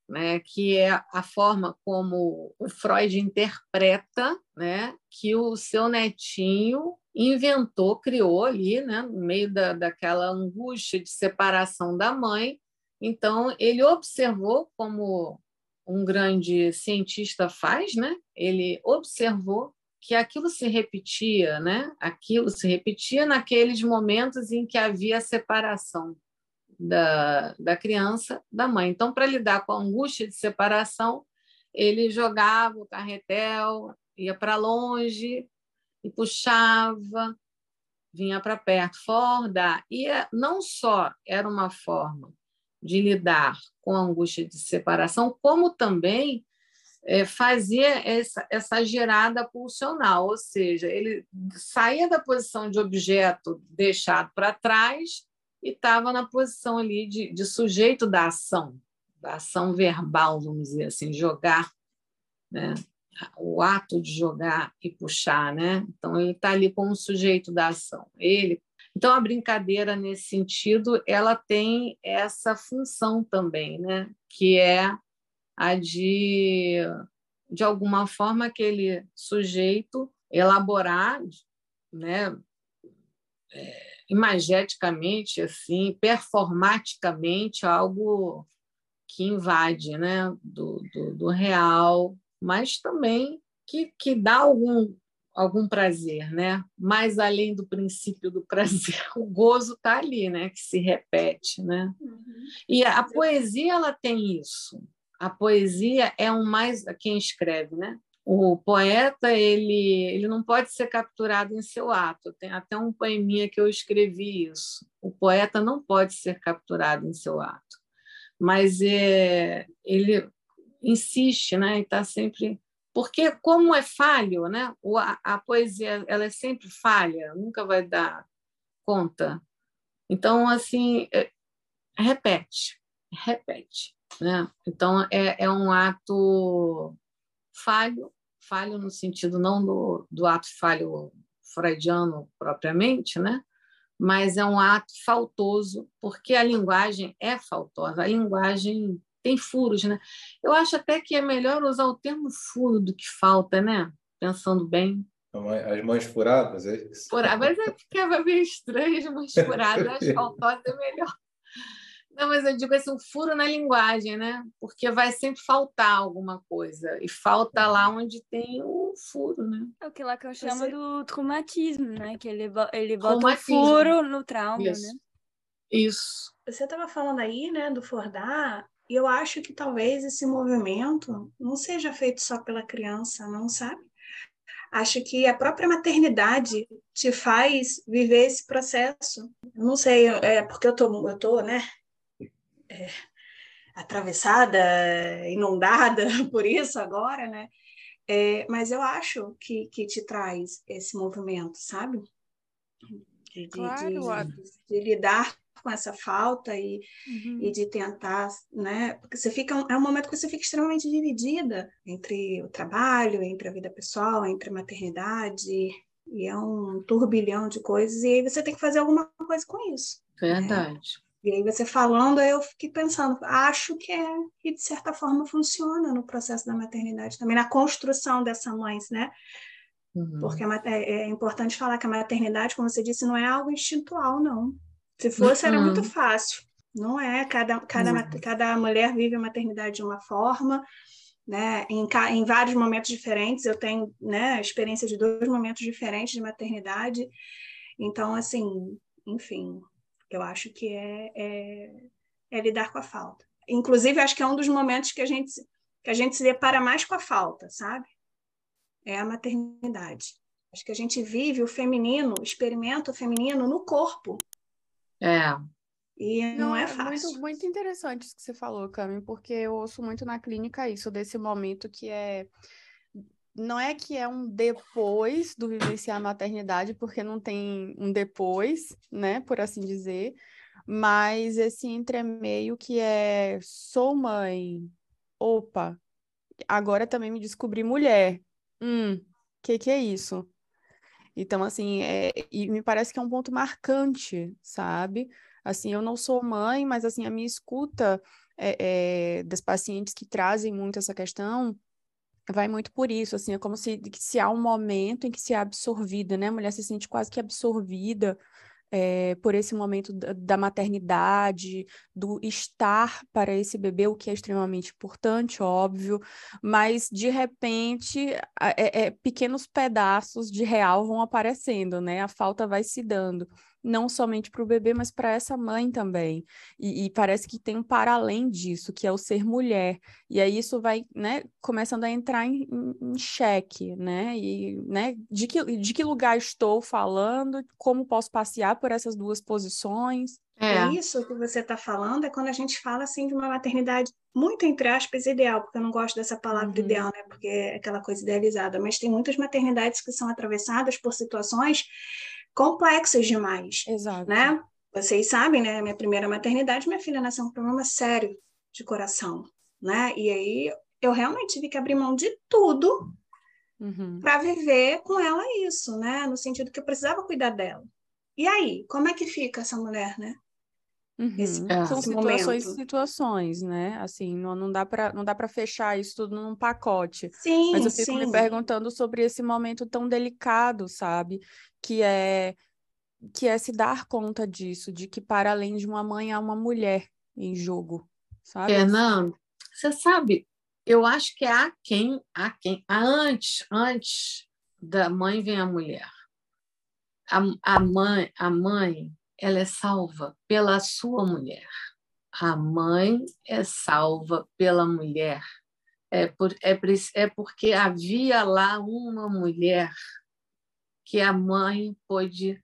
S5: né, que é a forma como o Freud interpreta né, que o seu netinho inventou, criou ali, né, no meio da, daquela angústia de separação da mãe. Então, ele observou, como um grande cientista faz, né, ele observou que aquilo se repetia, né? Aquilo se repetia naqueles momentos em que havia separação da, da criança da mãe. Então, para lidar com a angústia de separação, ele jogava o carretel, ia para longe e puxava, vinha para perto, forda. E não só era uma forma de lidar com a angústia de separação, como também é, fazia essa, essa gerada pulsional, ou seja, ele saía da posição de objeto deixado para trás e estava na posição ali de, de sujeito da ação, da ação verbal, vamos dizer assim, jogar, né? o ato de jogar e puxar, né? Então ele está ali como sujeito da ação. Ele, então a brincadeira nesse sentido, ela tem essa função também, né? Que é a de de alguma forma aquele sujeito elaborar, né? É, imageticamente, assim, performaticamente, algo que invade né, do, do, do real, mas também que, que dá algum, algum prazer, né? Mais além do princípio do prazer, o gozo está ali, né? Que se repete, né? Uhum. E a poesia ela tem isso. A poesia é um mais quem escreve, né? O poeta ele, ele não pode ser capturado em seu ato. Tem até um poeminha que eu escrevi isso. O poeta não pode ser capturado em seu ato, mas é, ele insiste, né? Está sempre porque como é falho, né? A, a poesia ela é sempre falha, nunca vai dar conta. Então assim é, repete, repete, né? Então é, é um ato falho falho no sentido não do, do ato falho freudiano propriamente, né? mas é um ato faltoso, porque a linguagem é faltosa, a linguagem tem furos. Né? Eu acho até que é melhor usar o termo furo do que falta, né? pensando bem.
S4: As mães furadas, é isso?
S5: Furadas, mas é ficava meio estranho, as mães furadas, acho faltosa é melhor. Não, mas eu digo assim, um furo na linguagem, né? Porque vai sempre faltar alguma coisa. E falta lá onde tem o furo, né?
S3: É o que Lacan chama Você... do traumatismo, né? Que ele, ele bota o furo no trauma,
S5: Isso.
S3: né?
S5: Isso.
S1: Você estava falando aí, né, do Fordar, e eu acho que talvez esse movimento não seja feito só pela criança, não sabe? Acho que a própria maternidade te faz viver esse processo. Não sei, é porque eu tô, eu tô, né, é, atravessada, inundada por isso agora, né? É, mas eu acho que, que te traz esse movimento, sabe? De, de, claro, de, de lidar com essa falta e, uhum. e de tentar, né? Porque você fica é um momento que você fica extremamente dividida entre o trabalho, entre a vida pessoal, entre a maternidade, e é um turbilhão de coisas, e aí você tem que fazer alguma coisa com isso.
S5: Verdade. Né?
S1: E aí você falando, eu fiquei pensando, acho que é, que de certa forma funciona no processo da maternidade também, na construção dessa mãe, né? Uhum. Porque é, é, importante falar que a maternidade, como você disse, não é algo instintual, não. Se fosse, uhum. era muito fácil. Não é, cada, cada, uhum. cada mulher vive a maternidade de uma forma, né, em, em vários momentos diferentes. Eu tenho né, experiência de dois momentos diferentes de maternidade. Então, assim, enfim, eu acho que é, é, é lidar com a falta. Inclusive, acho que é um dos momentos que a gente, que a gente se depara mais com a falta, sabe? É a maternidade. Acho que a gente vive o feminino, experimenta o feminino no corpo.
S5: É,
S1: e não, não é, é fácil.
S2: Muito, muito interessante isso que você falou, Cami, porque eu ouço muito na clínica isso, desse momento que é. Não é que é um depois do vivenciar a maternidade, porque não tem um depois, né, por assim dizer, mas esse entremeio que é sou mãe, opa, agora também me descobri mulher. Hum, que que é isso? Então, assim, é, e me parece que é um ponto marcante, sabe? Assim, eu não sou mãe, mas assim, a minha escuta é, é, das pacientes que trazem muito essa questão vai muito por isso, assim, é como se, se há um momento em que se é absorvida, né? A mulher se sente quase que absorvida é, por esse momento da, maternidade, do estar para esse bebê, o que é extremamente importante, óbvio, mas de repente é, é, pequenos pedaços de real vão aparecendo, né? A falta vai se dando não somente para o bebê, mas para essa mãe também. E, e, parece que tem um para além disso, que é o ser mulher. E aí isso vai, né, começando a entrar em, em, em xeque, né? E, né, de que, de que lugar estou falando, como posso passear por essas duas posições.
S1: É. é isso que você está falando, é quando a gente fala assim de uma maternidade muito entre aspas ideal, porque eu não gosto dessa palavra uhum. ideal, né? Porque é aquela coisa idealizada, mas tem muitas maternidades que são atravessadas por situações complexas demais.
S2: Exato.
S1: Né? Vocês sabem, né? Minha primeira maternidade, minha filha nasceu com um problema sério de coração, né? E aí eu realmente tive que abrir mão de tudo uhum. para viver com ela isso, né? No sentido que eu precisava cuidar dela. E aí, como é que fica essa mulher, né?
S2: Uhum. Esse, é. São situações e situações, né? Assim, não, não dá para não dá para fechar isso tudo num pacote.
S1: Sim,
S2: Mas eu fico
S1: sim.
S2: me perguntando sobre esse momento tão delicado, sabe? Que é que é se dar conta disso, de que para além de uma mãe há uma mulher em jogo, sabe?
S5: Fernando, você sabe, eu acho que há quem, há quem, há antes, antes da mãe vem a mulher. A, a mãe, a mãe ela é salva pela sua mulher. A mãe é salva pela mulher. É, por, é, é porque havia lá uma mulher que a mãe pôde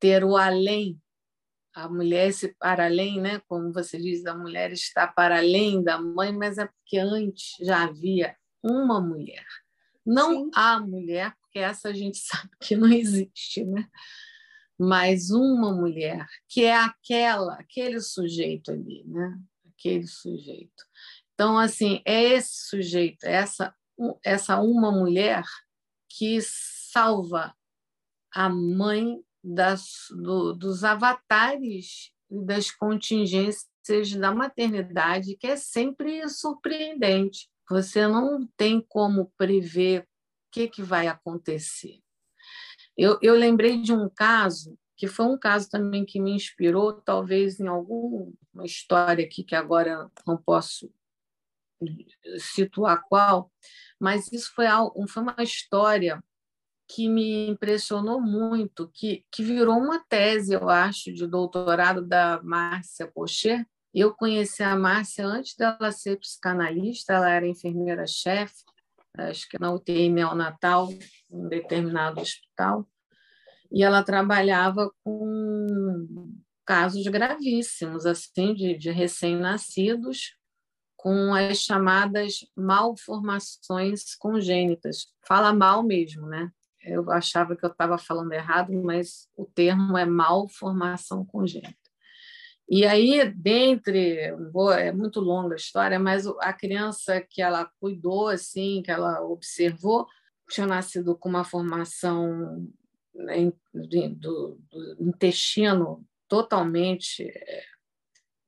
S5: ter o além. A mulher se para além, né? como você diz, a mulher está para além da mãe, mas é porque antes já havia uma mulher. Não Sim. a mulher, porque essa a gente sabe que não existe, né? Mais uma mulher, que é aquela, aquele sujeito ali, né? Aquele sujeito. Então, assim, é esse sujeito, é essa, essa uma mulher que salva a mãe das, do, dos avatares e das contingências da maternidade, que é sempre surpreendente. Você não tem como prever o que, que vai acontecer. Eu, eu lembrei de um caso que foi um caso também que me inspirou, talvez em alguma história aqui que agora não posso situar qual, mas isso foi, algo, foi uma história que me impressionou muito, que, que virou uma tese, eu acho, de doutorado da Márcia Pochet. Eu conheci a Márcia antes dela ser psicanalista, ela era enfermeira-chefe, acho que na UTI neonatal, em um determinado hospital e ela trabalhava com casos gravíssimos, assim, de, de recém-nascidos, com as chamadas malformações congênitas. Fala mal mesmo, né? Eu achava que eu estava falando errado, mas o termo é malformação congênita. E aí, dentre, é muito longa a história, mas a criança que ela cuidou, assim, que ela observou, tinha nascido com uma formação né, do, do, intestino totalmente é,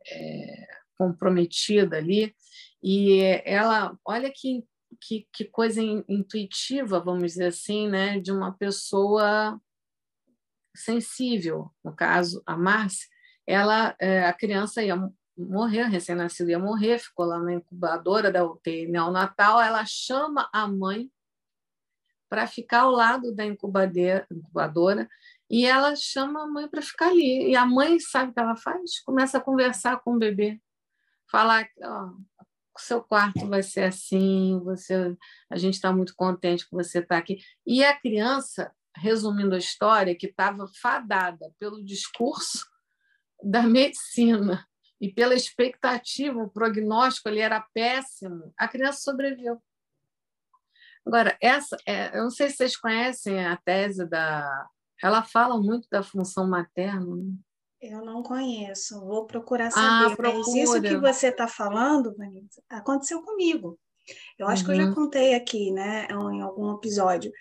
S5: é, comprometida ali. E ela, olha que, que, que, coisa intuitiva, vamos dizer assim, né, de uma pessoa sensível, no caso, a Márcia, ela, é, a criança ia morrer, recém-nascido ia morrer, ficou lá na incubadora da UTI neonatal. Ela chama a mãe para ficar ao lado da incubadora e ela chama a mãe para ficar ali. E a mãe sabe o que ela faz? Começa a conversar com o bebê, falar: ó, o seu quarto vai ser assim, você, a gente está muito contente que você está aqui. E a criança, resumindo a história, que estava fadada pelo discurso da medicina e pela expectativa, o prognóstico ali era péssimo, a criança sobreviveu. Agora, essa, é, eu não sei se vocês conhecem a tese da. Ela fala muito da função materna. Né?
S1: Eu não conheço, vou procurar ah, saber. Ah, procura. Mas isso que você está falando, Vanessa, aconteceu comigo. Eu acho uhum. que eu já uhum. contei aqui, né, em algum episódio.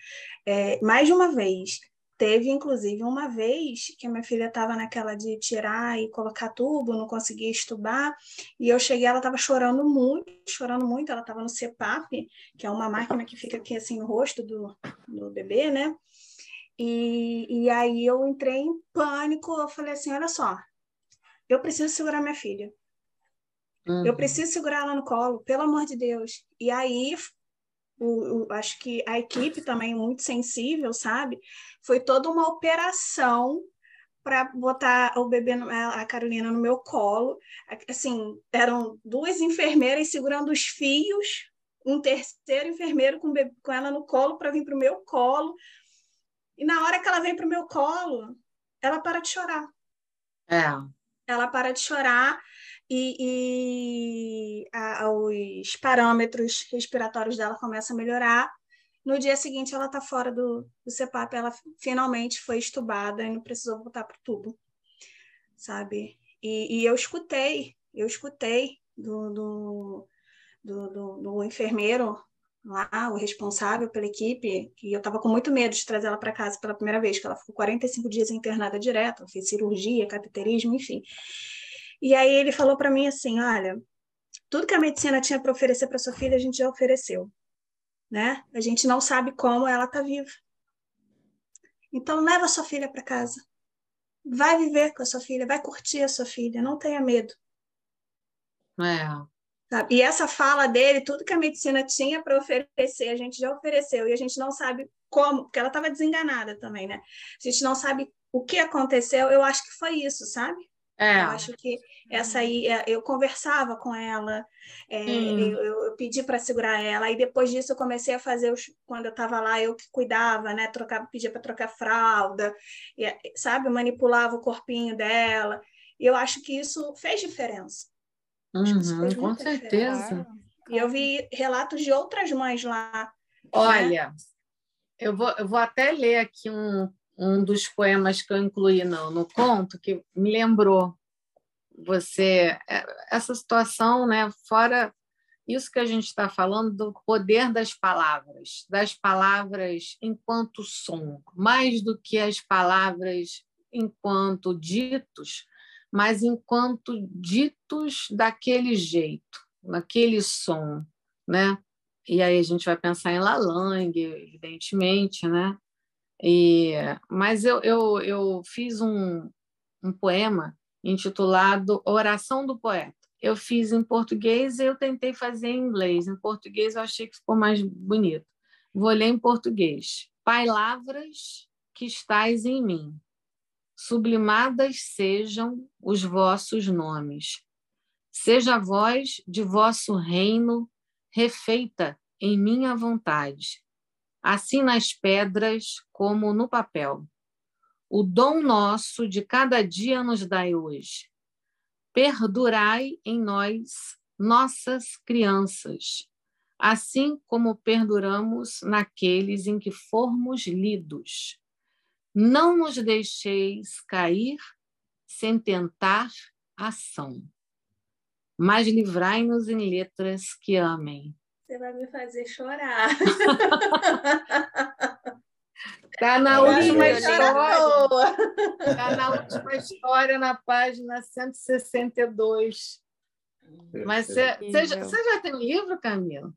S1: É, mais de uma vez. Teve, inclusive, uma vez que a minha filha estava naquela de tirar e colocar tubo, não conseguia estubar, e eu cheguei, ela estava chorando muito, chorando muito, ela estava no CPAP, que é uma máquina que fica aqui assim no rosto do, do bebê, né? E, e aí eu entrei em pânico, eu falei assim, olha só, eu preciso segurar minha filha. Uhum. Eu preciso segurar ela no colo, pelo amor de Deus. E aí o, o, acho que a equipe também muito sensível, sabe? Foi toda uma operação para botar o bebê, a Carolina, no meu colo. Assim, eram duas enfermeiras segurando os fios, um terceiro enfermeiro com, bebê, com ela no colo para vir para o meu colo. E na hora que ela vem para o meu colo, ela para de chorar.
S5: É.
S1: Ela para de chorar e, e a, os parâmetros respiratórios dela começam a melhorar. No dia seguinte, ela está fora do, do CPAP, ela finalmente foi estubada e não precisou voltar para o tubo, sabe? E, e, eu escutei, eu escutei do, do, do, do, enfermeiro lá, o responsável pela equipe, que eu estava com muito medo de trazer ela para casa pela primeira vez, que ela ficou 45 dias internada direto, fez cirurgia, cateterismo, enfim. E aí ele falou para mim assim, olha, tudo que a medicina tinha para oferecer para sua filha, a gente já ofereceu, né? A gente não sabe como ela está viva. Então leva a sua filha para casa. Vai viver com a sua filha, vai curtir a sua filha, não tenha medo.
S5: É.
S1: Sabe? E essa fala dele, tudo que a medicina tinha para oferecer, a gente já ofereceu, e a gente não sabe como, porque ela estava desenganada também, né? A gente não sabe o que aconteceu, eu acho que foi isso, sabe?
S5: É.
S1: Eu acho que essa aí, é, eu conversava com ela, é, eu, eu, pedi para segurar ela, e depois disso eu comecei a fazer, os, quando eu estava lá, eu que cuidava, né? Trocava, pedia para trocar fralda, e, sabe? Manipulava o corpinho dela, e eu acho que isso fez diferença.
S5: Uhum, com certeza.
S1: E eu vi relatos de outras mães lá.
S5: Né? Olha, né? eu, vou, eu vou até ler aqui um, um dos poemas que eu incluí no, no conto, que me lembrou você é, essa situação, né? Fora isso que a gente está falando do poder das palavras, das palavras enquanto som, mais do que as palavras enquanto ditos, mas enquanto ditos daquele jeito, naquele som, né? E aí a gente vai pensar em Lalang, evidentemente, né? E, mas eu, eu, eu fiz um, um poema intitulado Oração do Poeta. Eu fiz em português e eu tentei fazer em inglês. Em português eu achei que ficou mais bonito. Vou ler em português. Palavras que estais em mim, sublimadas sejam os vossos nomes. Seja a voz de vosso reino refeita em minha vontade, assim nas pedras como no papel. O dom nosso de cada dia nos dai hoje. Perdurai em nós nossas crianças, assim como perduramos naqueles em que formos lidos não nos deixeis cair sem tentar ação, mas livrai-nos em letras que amem.
S1: Você vai me fazer chorar.
S5: Está na última história. Está na última história, na página 162. Mas você, já, tem um livro, Camila?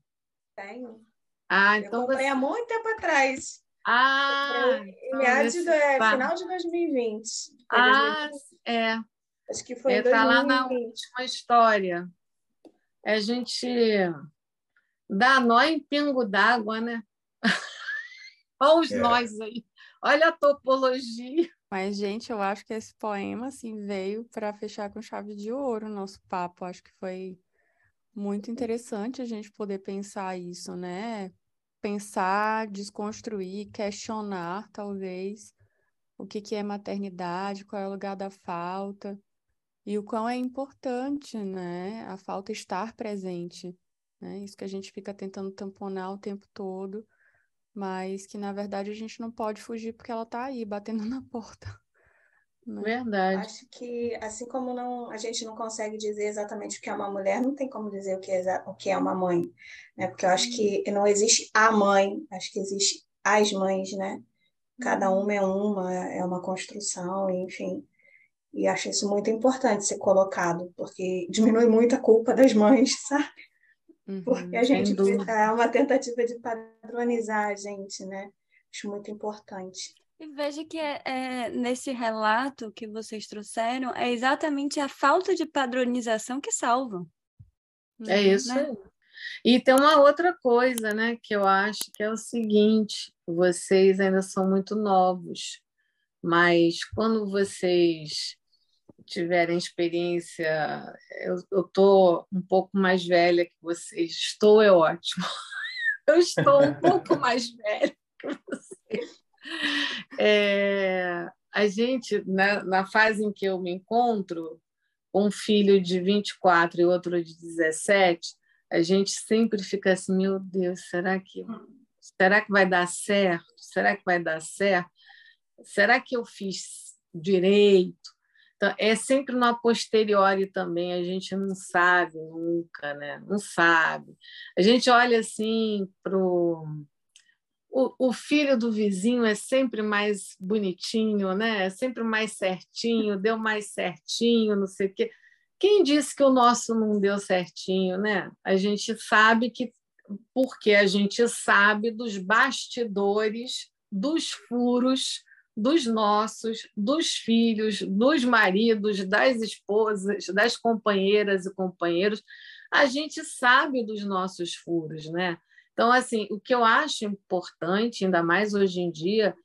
S1: Tenho.
S5: Ah, então
S1: Eu comprei você... há muito tempo atrás.
S5: Ah,
S1: em meados do é, final de 2020.
S5: Ah, é.
S1: Acho que foi
S5: Está é, lá na última história. A gente dá nó em pingo d'água, né? Olha os é. nós aí. Olha a topologia.
S2: Mas, gente, eu acho que esse poema assim, veio para fechar com chave de ouro o nosso papo. Acho que foi muito interessante a gente poder pensar isso, né? Pensar, desconstruir, questionar, talvez, o que, que é maternidade, qual é o lugar da falta, e o quão é importante, né? A falta estar presente, né? Isso que a gente fica tentando tamponar o tempo todo mas que na verdade a gente não pode fugir porque ela está aí batendo na porta.
S5: Né? Verdade.
S1: Acho que assim como não a gente não consegue dizer exatamente o que é uma mulher, não tem como dizer o que é, o que é uma mãe, né? Porque eu acho que não existe a mãe, acho que existe as mães, né? Cada uhum. uma é uma, é uma construção, enfim. E acho isso muito importante ser colocado, porque diminui muito a culpa das mães, sabe? Porque a uhum, gente é uma tentativa de padronizar a gente, né? Acho muito importante.
S3: E veja que é, é, nesse relato que vocês trouxeram, é exatamente a falta de padronização que salva.
S5: É uhum, isso né? E tem uma outra coisa, né, que eu acho que é o seguinte: vocês ainda são muito novos, mas quando vocês tiverem experiência, eu estou um pouco mais velha que vocês. Estou é ótimo. Eu estou um pouco mais velha que vocês. É, a gente, na, na fase em que eu me encontro, um filho de 24 e outro de 17, a gente sempre fica assim, meu Deus, será que será que vai dar certo? Será que vai dar certo? Será que eu fiz direito? Então, é sempre no posteriori também, a gente não sabe nunca, né? Não sabe. A gente olha assim para o, o filho do vizinho é sempre mais bonitinho, né? É sempre mais certinho, deu mais certinho, não sei o quê. Quem disse que o nosso não deu certinho, né? A gente sabe que porque a gente sabe dos bastidores, dos furos, dos nossos, dos filhos, dos maridos, das esposas, das companheiras e companheiros. A gente sabe dos nossos furos, né? Então, assim, o que eu acho importante, ainda mais hoje em dia,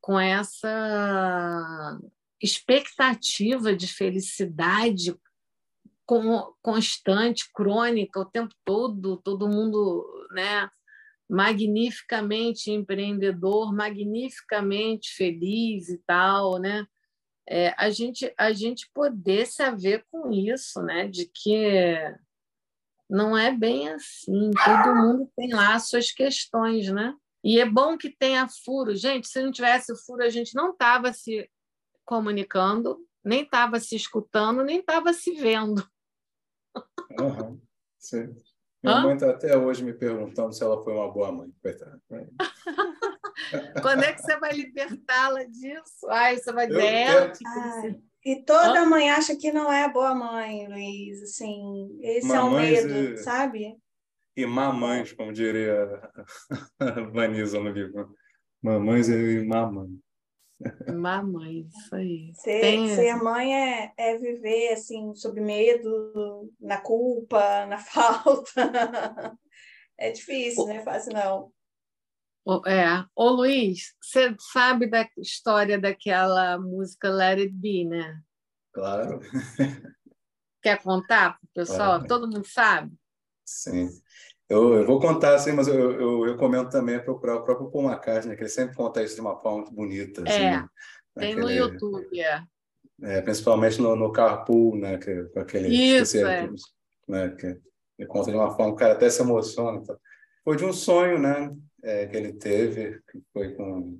S5: com essa expectativa de felicidade constante, crônica, o tempo todo, todo mundo, né? Magnificamente empreendedor, magnificamente feliz e tal, né? É, a gente a gente poder se haver com isso, né? De que não é bem assim. Todo mundo tem lá suas questões, né? E é bom que tenha furo. Gente, se não tivesse furo, a gente não estava se comunicando, nem estava se escutando, nem estava se vendo.
S4: Uhum. Sim. Minha Hã? mãe está até hoje me perguntando se ela foi uma boa mãe. Coitada.
S5: Quando é que você vai libertá-la disso? Ai, você vai dizer.
S1: Ai, e toda Hã? mãe acha que não é boa mãe, Luiz. Assim, esse mamães é o medo, e... sabe?
S4: E mamães, como diria a Vanisa no livro. Mamães e mamães.
S5: Mamãe, isso aí.
S1: Ser, Tem... ser mãe é, é viver assim, sob medo, na culpa, na falta. É difícil, não é fácil, não.
S5: É. Ô, Luiz, você sabe da história daquela música Let It Be, né?
S4: Claro.
S5: Quer contar para o pessoal? Claro. Todo mundo sabe?
S4: Sim. Eu, eu, vou contar, assim, mas eu, eu recomendo também procurar o próprio Paul McCartney, que ele sempre conta isso de uma forma muito bonita. Assim,
S5: é, né? tem no YouTube, é.
S4: é. principalmente no, no Carpool, né? Que, com aquele...
S5: Isso, é.
S4: né, que ele conta de uma forma que o cara até se emociona. Então. Foi de um sonho, né? É, que ele teve, que foi com...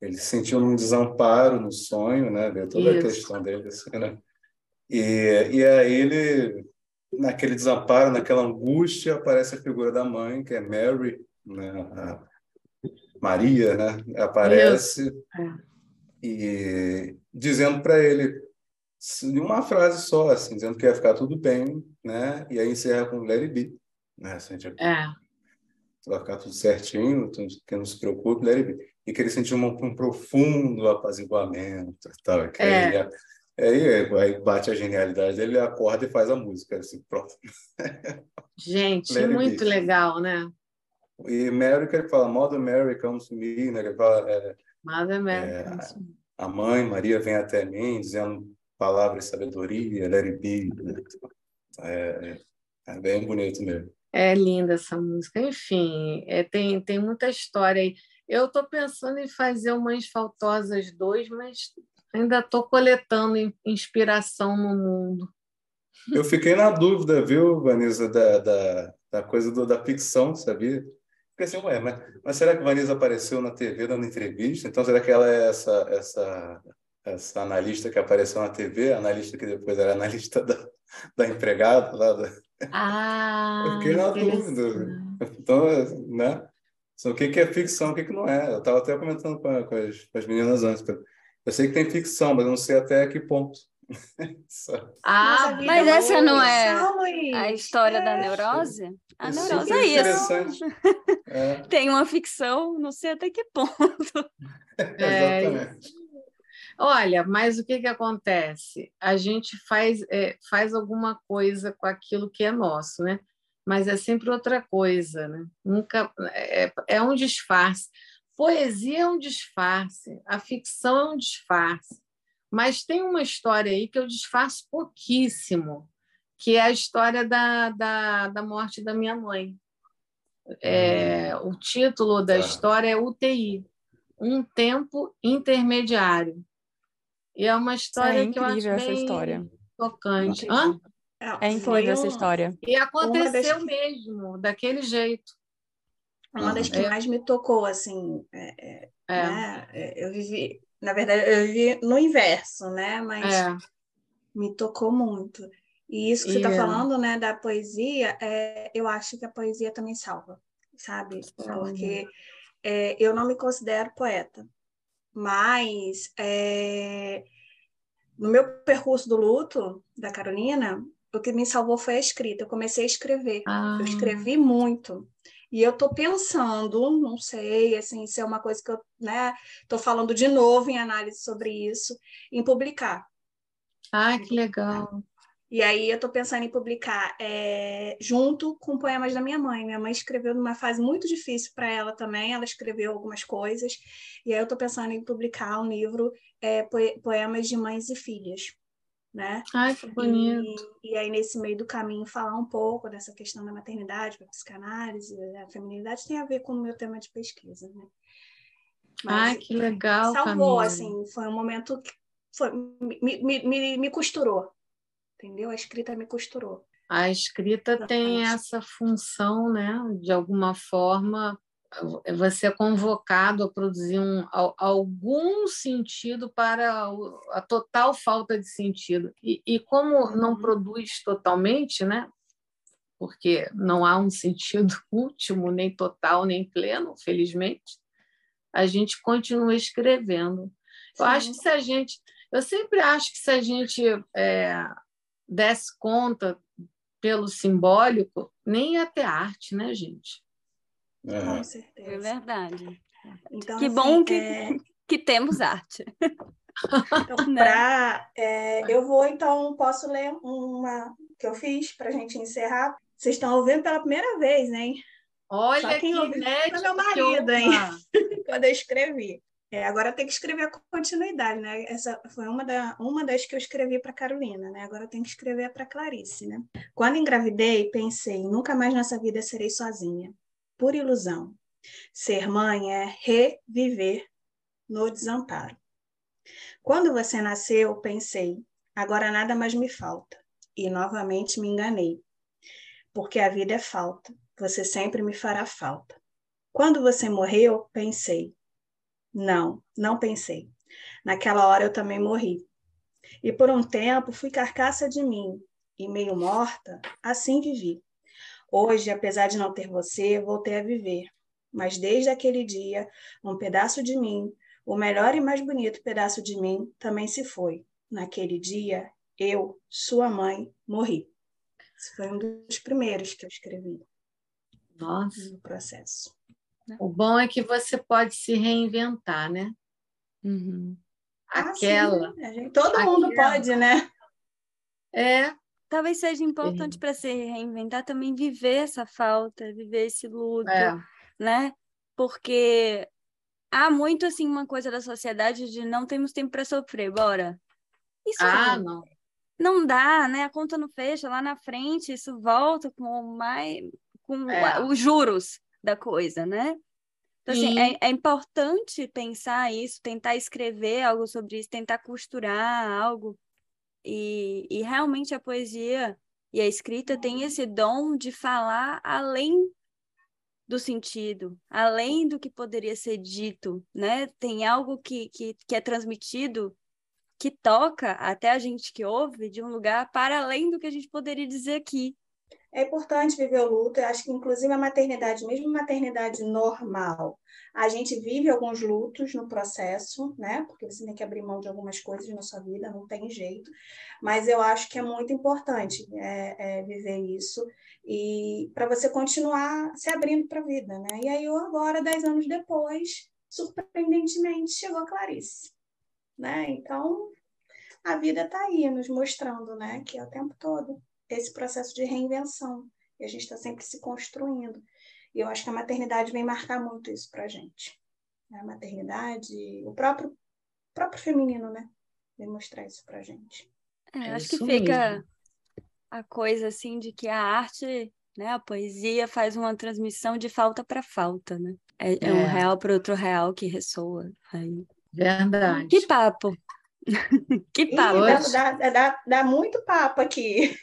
S4: Ele sentiu um desamparo no sonho, né? Veio toda isso. a questão dele, assim, né? E, e aí ele naquele desamparo, naquela angústia, aparece a figura da mãe, que é Mary, né? Maria, né? Aparece é. e dizendo para ele uma frase só, assim, dizendo que ia ficar tudo bem, né? E aí encerra com Let it be, né? Assim, tipo,
S5: é.
S4: Vai ficar tudo certinho, que não se preocupe, Let it be. E que ele sentiu um, um profundo apaziguamento, tal, que é. ele Aí, aí bate a genialidade dele, ele acorda e faz a música, assim, pronto.
S5: Gente, muito legal, né?
S4: E Mary, que ele fala, Mother Mary comes to me, né? Ele fala, é,
S5: Mother Mary
S4: é, A mãe, Maria, vem até mim, dizendo palavras de sabedoria, let it be. É, é bem bonito mesmo.
S5: É linda essa música. Enfim, é, tem, tem muita história aí. Eu estou pensando em fazer o Mães Faltosas 2, mas ainda estou coletando inspiração no mundo.
S4: Eu fiquei na dúvida, viu, Vanessa, da, da, da coisa do, da ficção, sabia? Fiquei assim, ué, mas, mas será que Vanessa apareceu na TV dando entrevista? Então, será que ela é essa, essa, essa analista que apareceu na TV, analista que depois era analista da, da empregada lá da...
S5: Ah,
S4: Eu fiquei na dúvida. Então, né? O que, é ficção, o que, que não é? Eu estava até comentando com, com, as, com as meninas antes. Eu sei que tem ficção, mas eu não sei até que ponto.
S3: ah, mas essa não é a história é. da neurose? A isso neurose é isso. É. Tem uma ficção, não sei até que ponto.
S5: É, Exatamente. Olha, mas o que, que acontece? A gente faz, é, faz alguma coisa com aquilo que é nosso, né? Mas é sempre outra coisa, né? Nunca é, é um disfarce. Poesia é um disfarce, a ficção é um disfarce. Mas tem uma história aí que eu disfarço pouquíssimo, que é a história da, da, da morte da minha mãe. É, hum. o título da tá. história é UTI, Um Tempo Intermediário. E é uma história é que eu acho bem essa história. tocante. Hã?
S2: É incrível essa história.
S5: E aconteceu mesmo, daquele jeito.
S1: Uma das que é. mais me tocou, assim, é, é, é. Né? É, eu vivi, na verdade, eu vivi no inverso, né? Mas é. me tocou muito. E isso que você está falando, né, da poesia, eu acho que a poesia também salva, sabe? Porque eu não me considero poeta, mas no meu percurso do luto da Carolina, o que me salvou foi a escrita. Eu comecei a escrever. Ah. Eu escrevi muito. E eu estou pensando, não sei, assim, se é uma coisa que eu né, estou falando de novo em análise sobre isso, em publicar.
S5: Ah, que legal.
S1: E aí eu estou pensando em publicar é, junto com poemas da minha mãe. Minha mãe escreveu numa fase muito difícil para ela também, ela escreveu algumas coisas, e aí eu estou pensando em publicar um livro, é, poemas de mães e filhas né?
S5: Ai, que bonito.
S1: E, e, aí, nesse meio do caminho, falar um pouco dessa questão da maternidade, da psicanálise, da feminilidade, tem a ver com o meu tema de pesquisa, né?
S5: Mas, Ai, que legal,
S1: Salvou, Camila. assim, foi um momento que foi, me, me, me, me costurou, entendeu? A escrita me costurou.
S5: A escrita tem essa função, né, de alguma forma, você é convocado a produzir um, algum sentido para a total falta de sentido. E, e como não uhum. produz totalmente, né? porque não há um sentido último, nem total, nem pleno, felizmente, a gente continua escrevendo. Eu Sim. acho que se a gente. Eu sempre acho que se a gente é, desse conta pelo simbólico, nem ia ter arte, né, gente?
S3: É. Com certeza. É verdade. Então, que assim, bom que, é... que temos arte.
S1: Então, né? pra, é, eu vou, então, posso ler uma que eu fiz para a gente encerrar. Vocês estão ouvindo pela primeira vez, hein?
S5: Olha Só quem que ouviu foi
S1: meu marido, hein? Quando eu escrevi. É, agora tem que escrever a continuidade, né? Essa foi uma, da, uma das que eu escrevi para Carolina, né? Agora tenho que escrever para Clarice, né? Quando engravidei, pensei, nunca mais nessa vida serei sozinha por ilusão. Ser mãe é reviver no desamparo. Quando você nasceu, pensei, agora nada mais me falta. E novamente me enganei. Porque a vida é falta, você sempre me fará falta. Quando você morreu, pensei. Não, não pensei. Naquela hora eu também morri. E por um tempo fui carcaça de mim, e meio morta, assim vivi. Hoje, apesar de não ter você, voltei a viver. Mas desde aquele dia, um pedaço de mim, o melhor e mais bonito pedaço de mim, também se foi. Naquele dia, eu, sua mãe, morri. Esse foi um dos primeiros que eu escrevi.
S5: Nossa.
S1: No processo.
S5: O bom é que você pode se reinventar, né?
S2: Uhum.
S5: ah, aquela.
S1: Sim, todo aquela. mundo pode, né?
S5: É.
S3: Talvez seja importante é. para se reinventar também viver essa falta, viver esse luto, é. né? Porque há muito assim uma coisa da sociedade de não temos tempo para sofrer, bora.
S5: Isso ah, não.
S3: Não dá, né? A conta não fecha lá na frente, isso volta com mais com é. os juros da coisa, né? Então, assim, é, é, importante pensar isso, tentar escrever algo sobre isso, tentar costurar algo. E, e realmente a poesia e a escrita tem esse dom de falar além do sentido, além do que poderia ser dito, né? Tem algo que, que, que é transmitido que toca até a gente que ouve de um lugar para além do que a gente poderia dizer aqui.
S1: É importante viver o luto, eu acho que inclusive a maternidade, mesmo maternidade normal, a gente vive alguns lutos no processo, né? Porque você tem que abrir mão de algumas coisas na sua vida, não tem jeito. Mas eu acho que é muito importante é, é viver isso e para você continuar se abrindo para a vida, né? E aí eu agora, dez anos depois, surpreendentemente, chegou a Clarice, né? Então a vida está aí nos mostrando, né? Que é o tempo todo esse processo de reinvenção. E a gente está sempre se construindo. E eu acho que a maternidade vem marcar muito isso para a gente. A maternidade, o próprio, próprio feminino, né? Vem mostrar isso para a gente.
S3: É, é acho que fica mesmo. a coisa assim de que a arte, né, a poesia faz uma transmissão de falta para falta, né? É, é. é um real para outro real que ressoa. Aí.
S5: Verdade.
S3: Que papo! que papo.
S1: Dá, dá, dá, dá, muito papo aqui.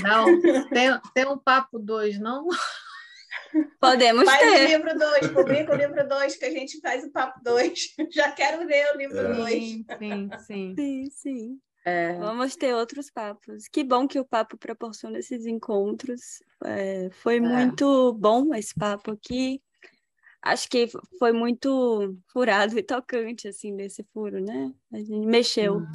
S5: Não, tem, tem um papo dois, não?
S3: Podemos
S1: faz
S3: ter.
S1: Faz o livro dois, publica o livro dois, que a gente faz o papo dois. Já quero ver o livro é. dois.
S2: Sim, sim, sim.
S3: sim, sim. É. Vamos ter outros papos. Que bom que o papo proporciona esses encontros. É, foi é. muito bom esse papo aqui acho que foi muito furado e tocante, assim, nesse furo, né? A gente mexeu. Hum.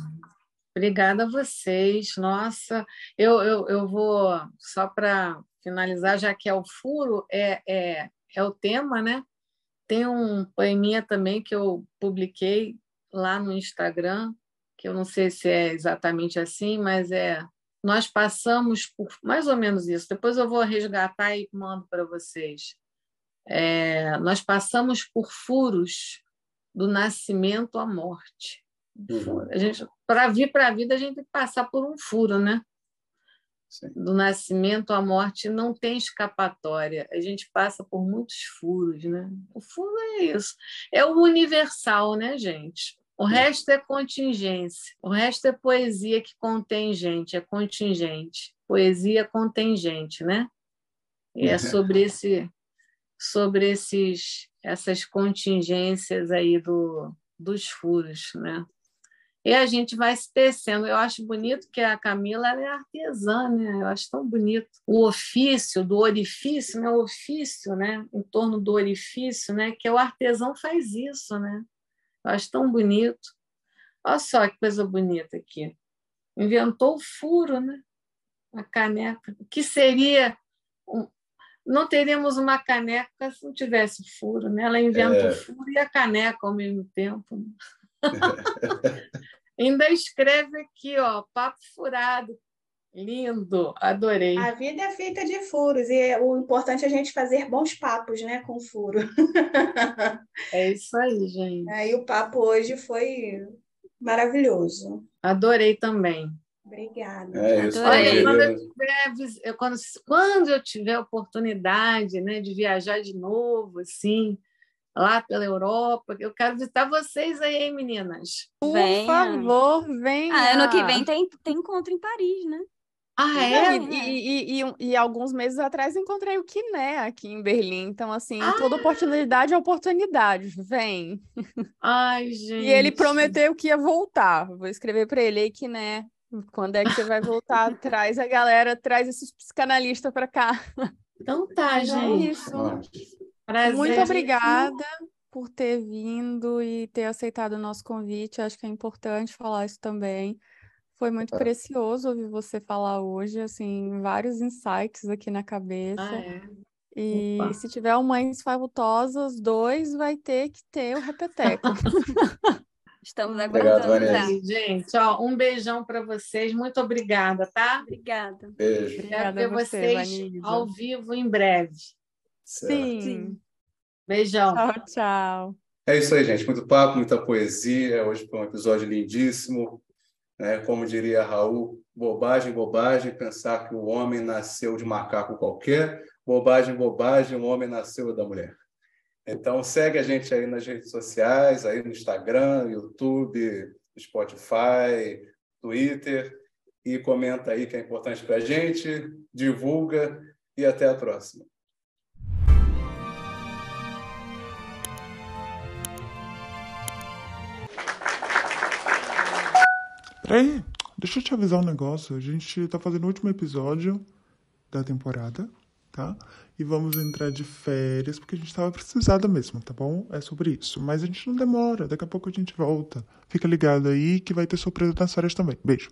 S5: Obrigada a vocês. Nossa, eu, eu, eu vou, só para finalizar, já que é o furo, é, é, é o tema, né? Tem um poeminha também que eu publiquei lá no Instagram, que eu não sei se é exatamente assim, mas é nós passamos por mais ou menos isso. Depois eu vou resgatar e mando para vocês. É, nós passamos por furos do nascimento à morte. Uhum. Para vir para a vida, a gente tem que passar por um furo, né? Sim. Do nascimento à morte não tem escapatória. A gente passa por muitos furos, né? O furo é isso. É o universal, né, gente? O resto é contingência. O resto é poesia que contém gente, é contingente. Poesia contingente, né? E é sobre esse sobre esses, essas contingências aí do, dos furos, né? E a gente vai se tecendo. Eu acho bonito que a Camila é artesã, né? Eu acho tão bonito o ofício do orifício, né? O ofício, né? Em torno do orifício, né? Que o artesão faz isso, né? Eu acho tão bonito. Olha só que coisa bonita aqui. Inventou o furo, né? A caneca. Que seria não teríamos uma caneca se não tivesse furo, né? Ela inventa é. o furo e a caneca ao mesmo tempo. Ainda escreve aqui, ó, papo furado. Lindo, adorei.
S1: A vida é feita de furos e o importante é a gente fazer bons papos, né, com furo.
S5: É isso aí, gente.
S1: Aí o papo hoje foi maravilhoso.
S5: Adorei também.
S1: Obrigada.
S5: É isso Olha, quando, eu tiver, quando, quando eu tiver oportunidade né, de viajar de novo, assim, lá pela Europa, eu quero visitar vocês aí, meninas.
S2: Por venha. favor, venha.
S3: Ah, ano que vem tem, tem encontro em Paris, né?
S5: Ah, é?
S2: E, e, e, e, alguns meses atrás encontrei o Kiné aqui em Berlim. Então, assim, ah. toda oportunidade é oportunidade. Vem.
S5: Ai, gente.
S2: E ele prometeu que ia voltar. Vou escrever para ele, aí, Kiné. Quando é que você vai voltar? traz a galera, traz esses psicanalistas para cá.
S5: Então tá, é gente.
S2: É isso. Prazer. Muito obrigada por ter vindo e ter aceitado o nosso convite. Acho que é importante falar isso também. Foi muito é. precioso ouvir você falar hoje, assim, vários insights aqui na cabeça. Ah, é. E Opa. se tiver Mães Favutosas, dois vai ter que ter o repeteco.
S3: Estamos aguardando.
S4: Obrigado,
S5: Vanessa. Gente, ó, um beijão para vocês. Muito obrigada, tá?
S3: Obrigada.
S4: Beijo.
S2: Obrigada
S5: Quero ver vocês ao vivo em breve.
S4: Certo.
S2: Sim.
S5: Beijão.
S2: Tchau, tchau.
S4: É isso aí, gente. Muito papo, muita poesia. Hoje foi um episódio lindíssimo. Né? Como diria Raul, bobagem, bobagem, pensar que o homem nasceu de macaco qualquer. Bobagem, bobagem, o homem nasceu da mulher. Então, segue a gente aí nas redes sociais, aí no Instagram, YouTube, Spotify, Twitter, e comenta aí que é importante para a gente, divulga e até a próxima.
S8: Peraí, deixa eu te avisar um negócio. A gente tá fazendo o último episódio da temporada, tá? E vamos entrar de férias, porque a gente tava precisada mesmo, tá bom? É sobre isso. Mas a gente não demora, daqui a pouco a gente volta. Fica ligado aí que vai ter surpresa nas férias também. Beijo.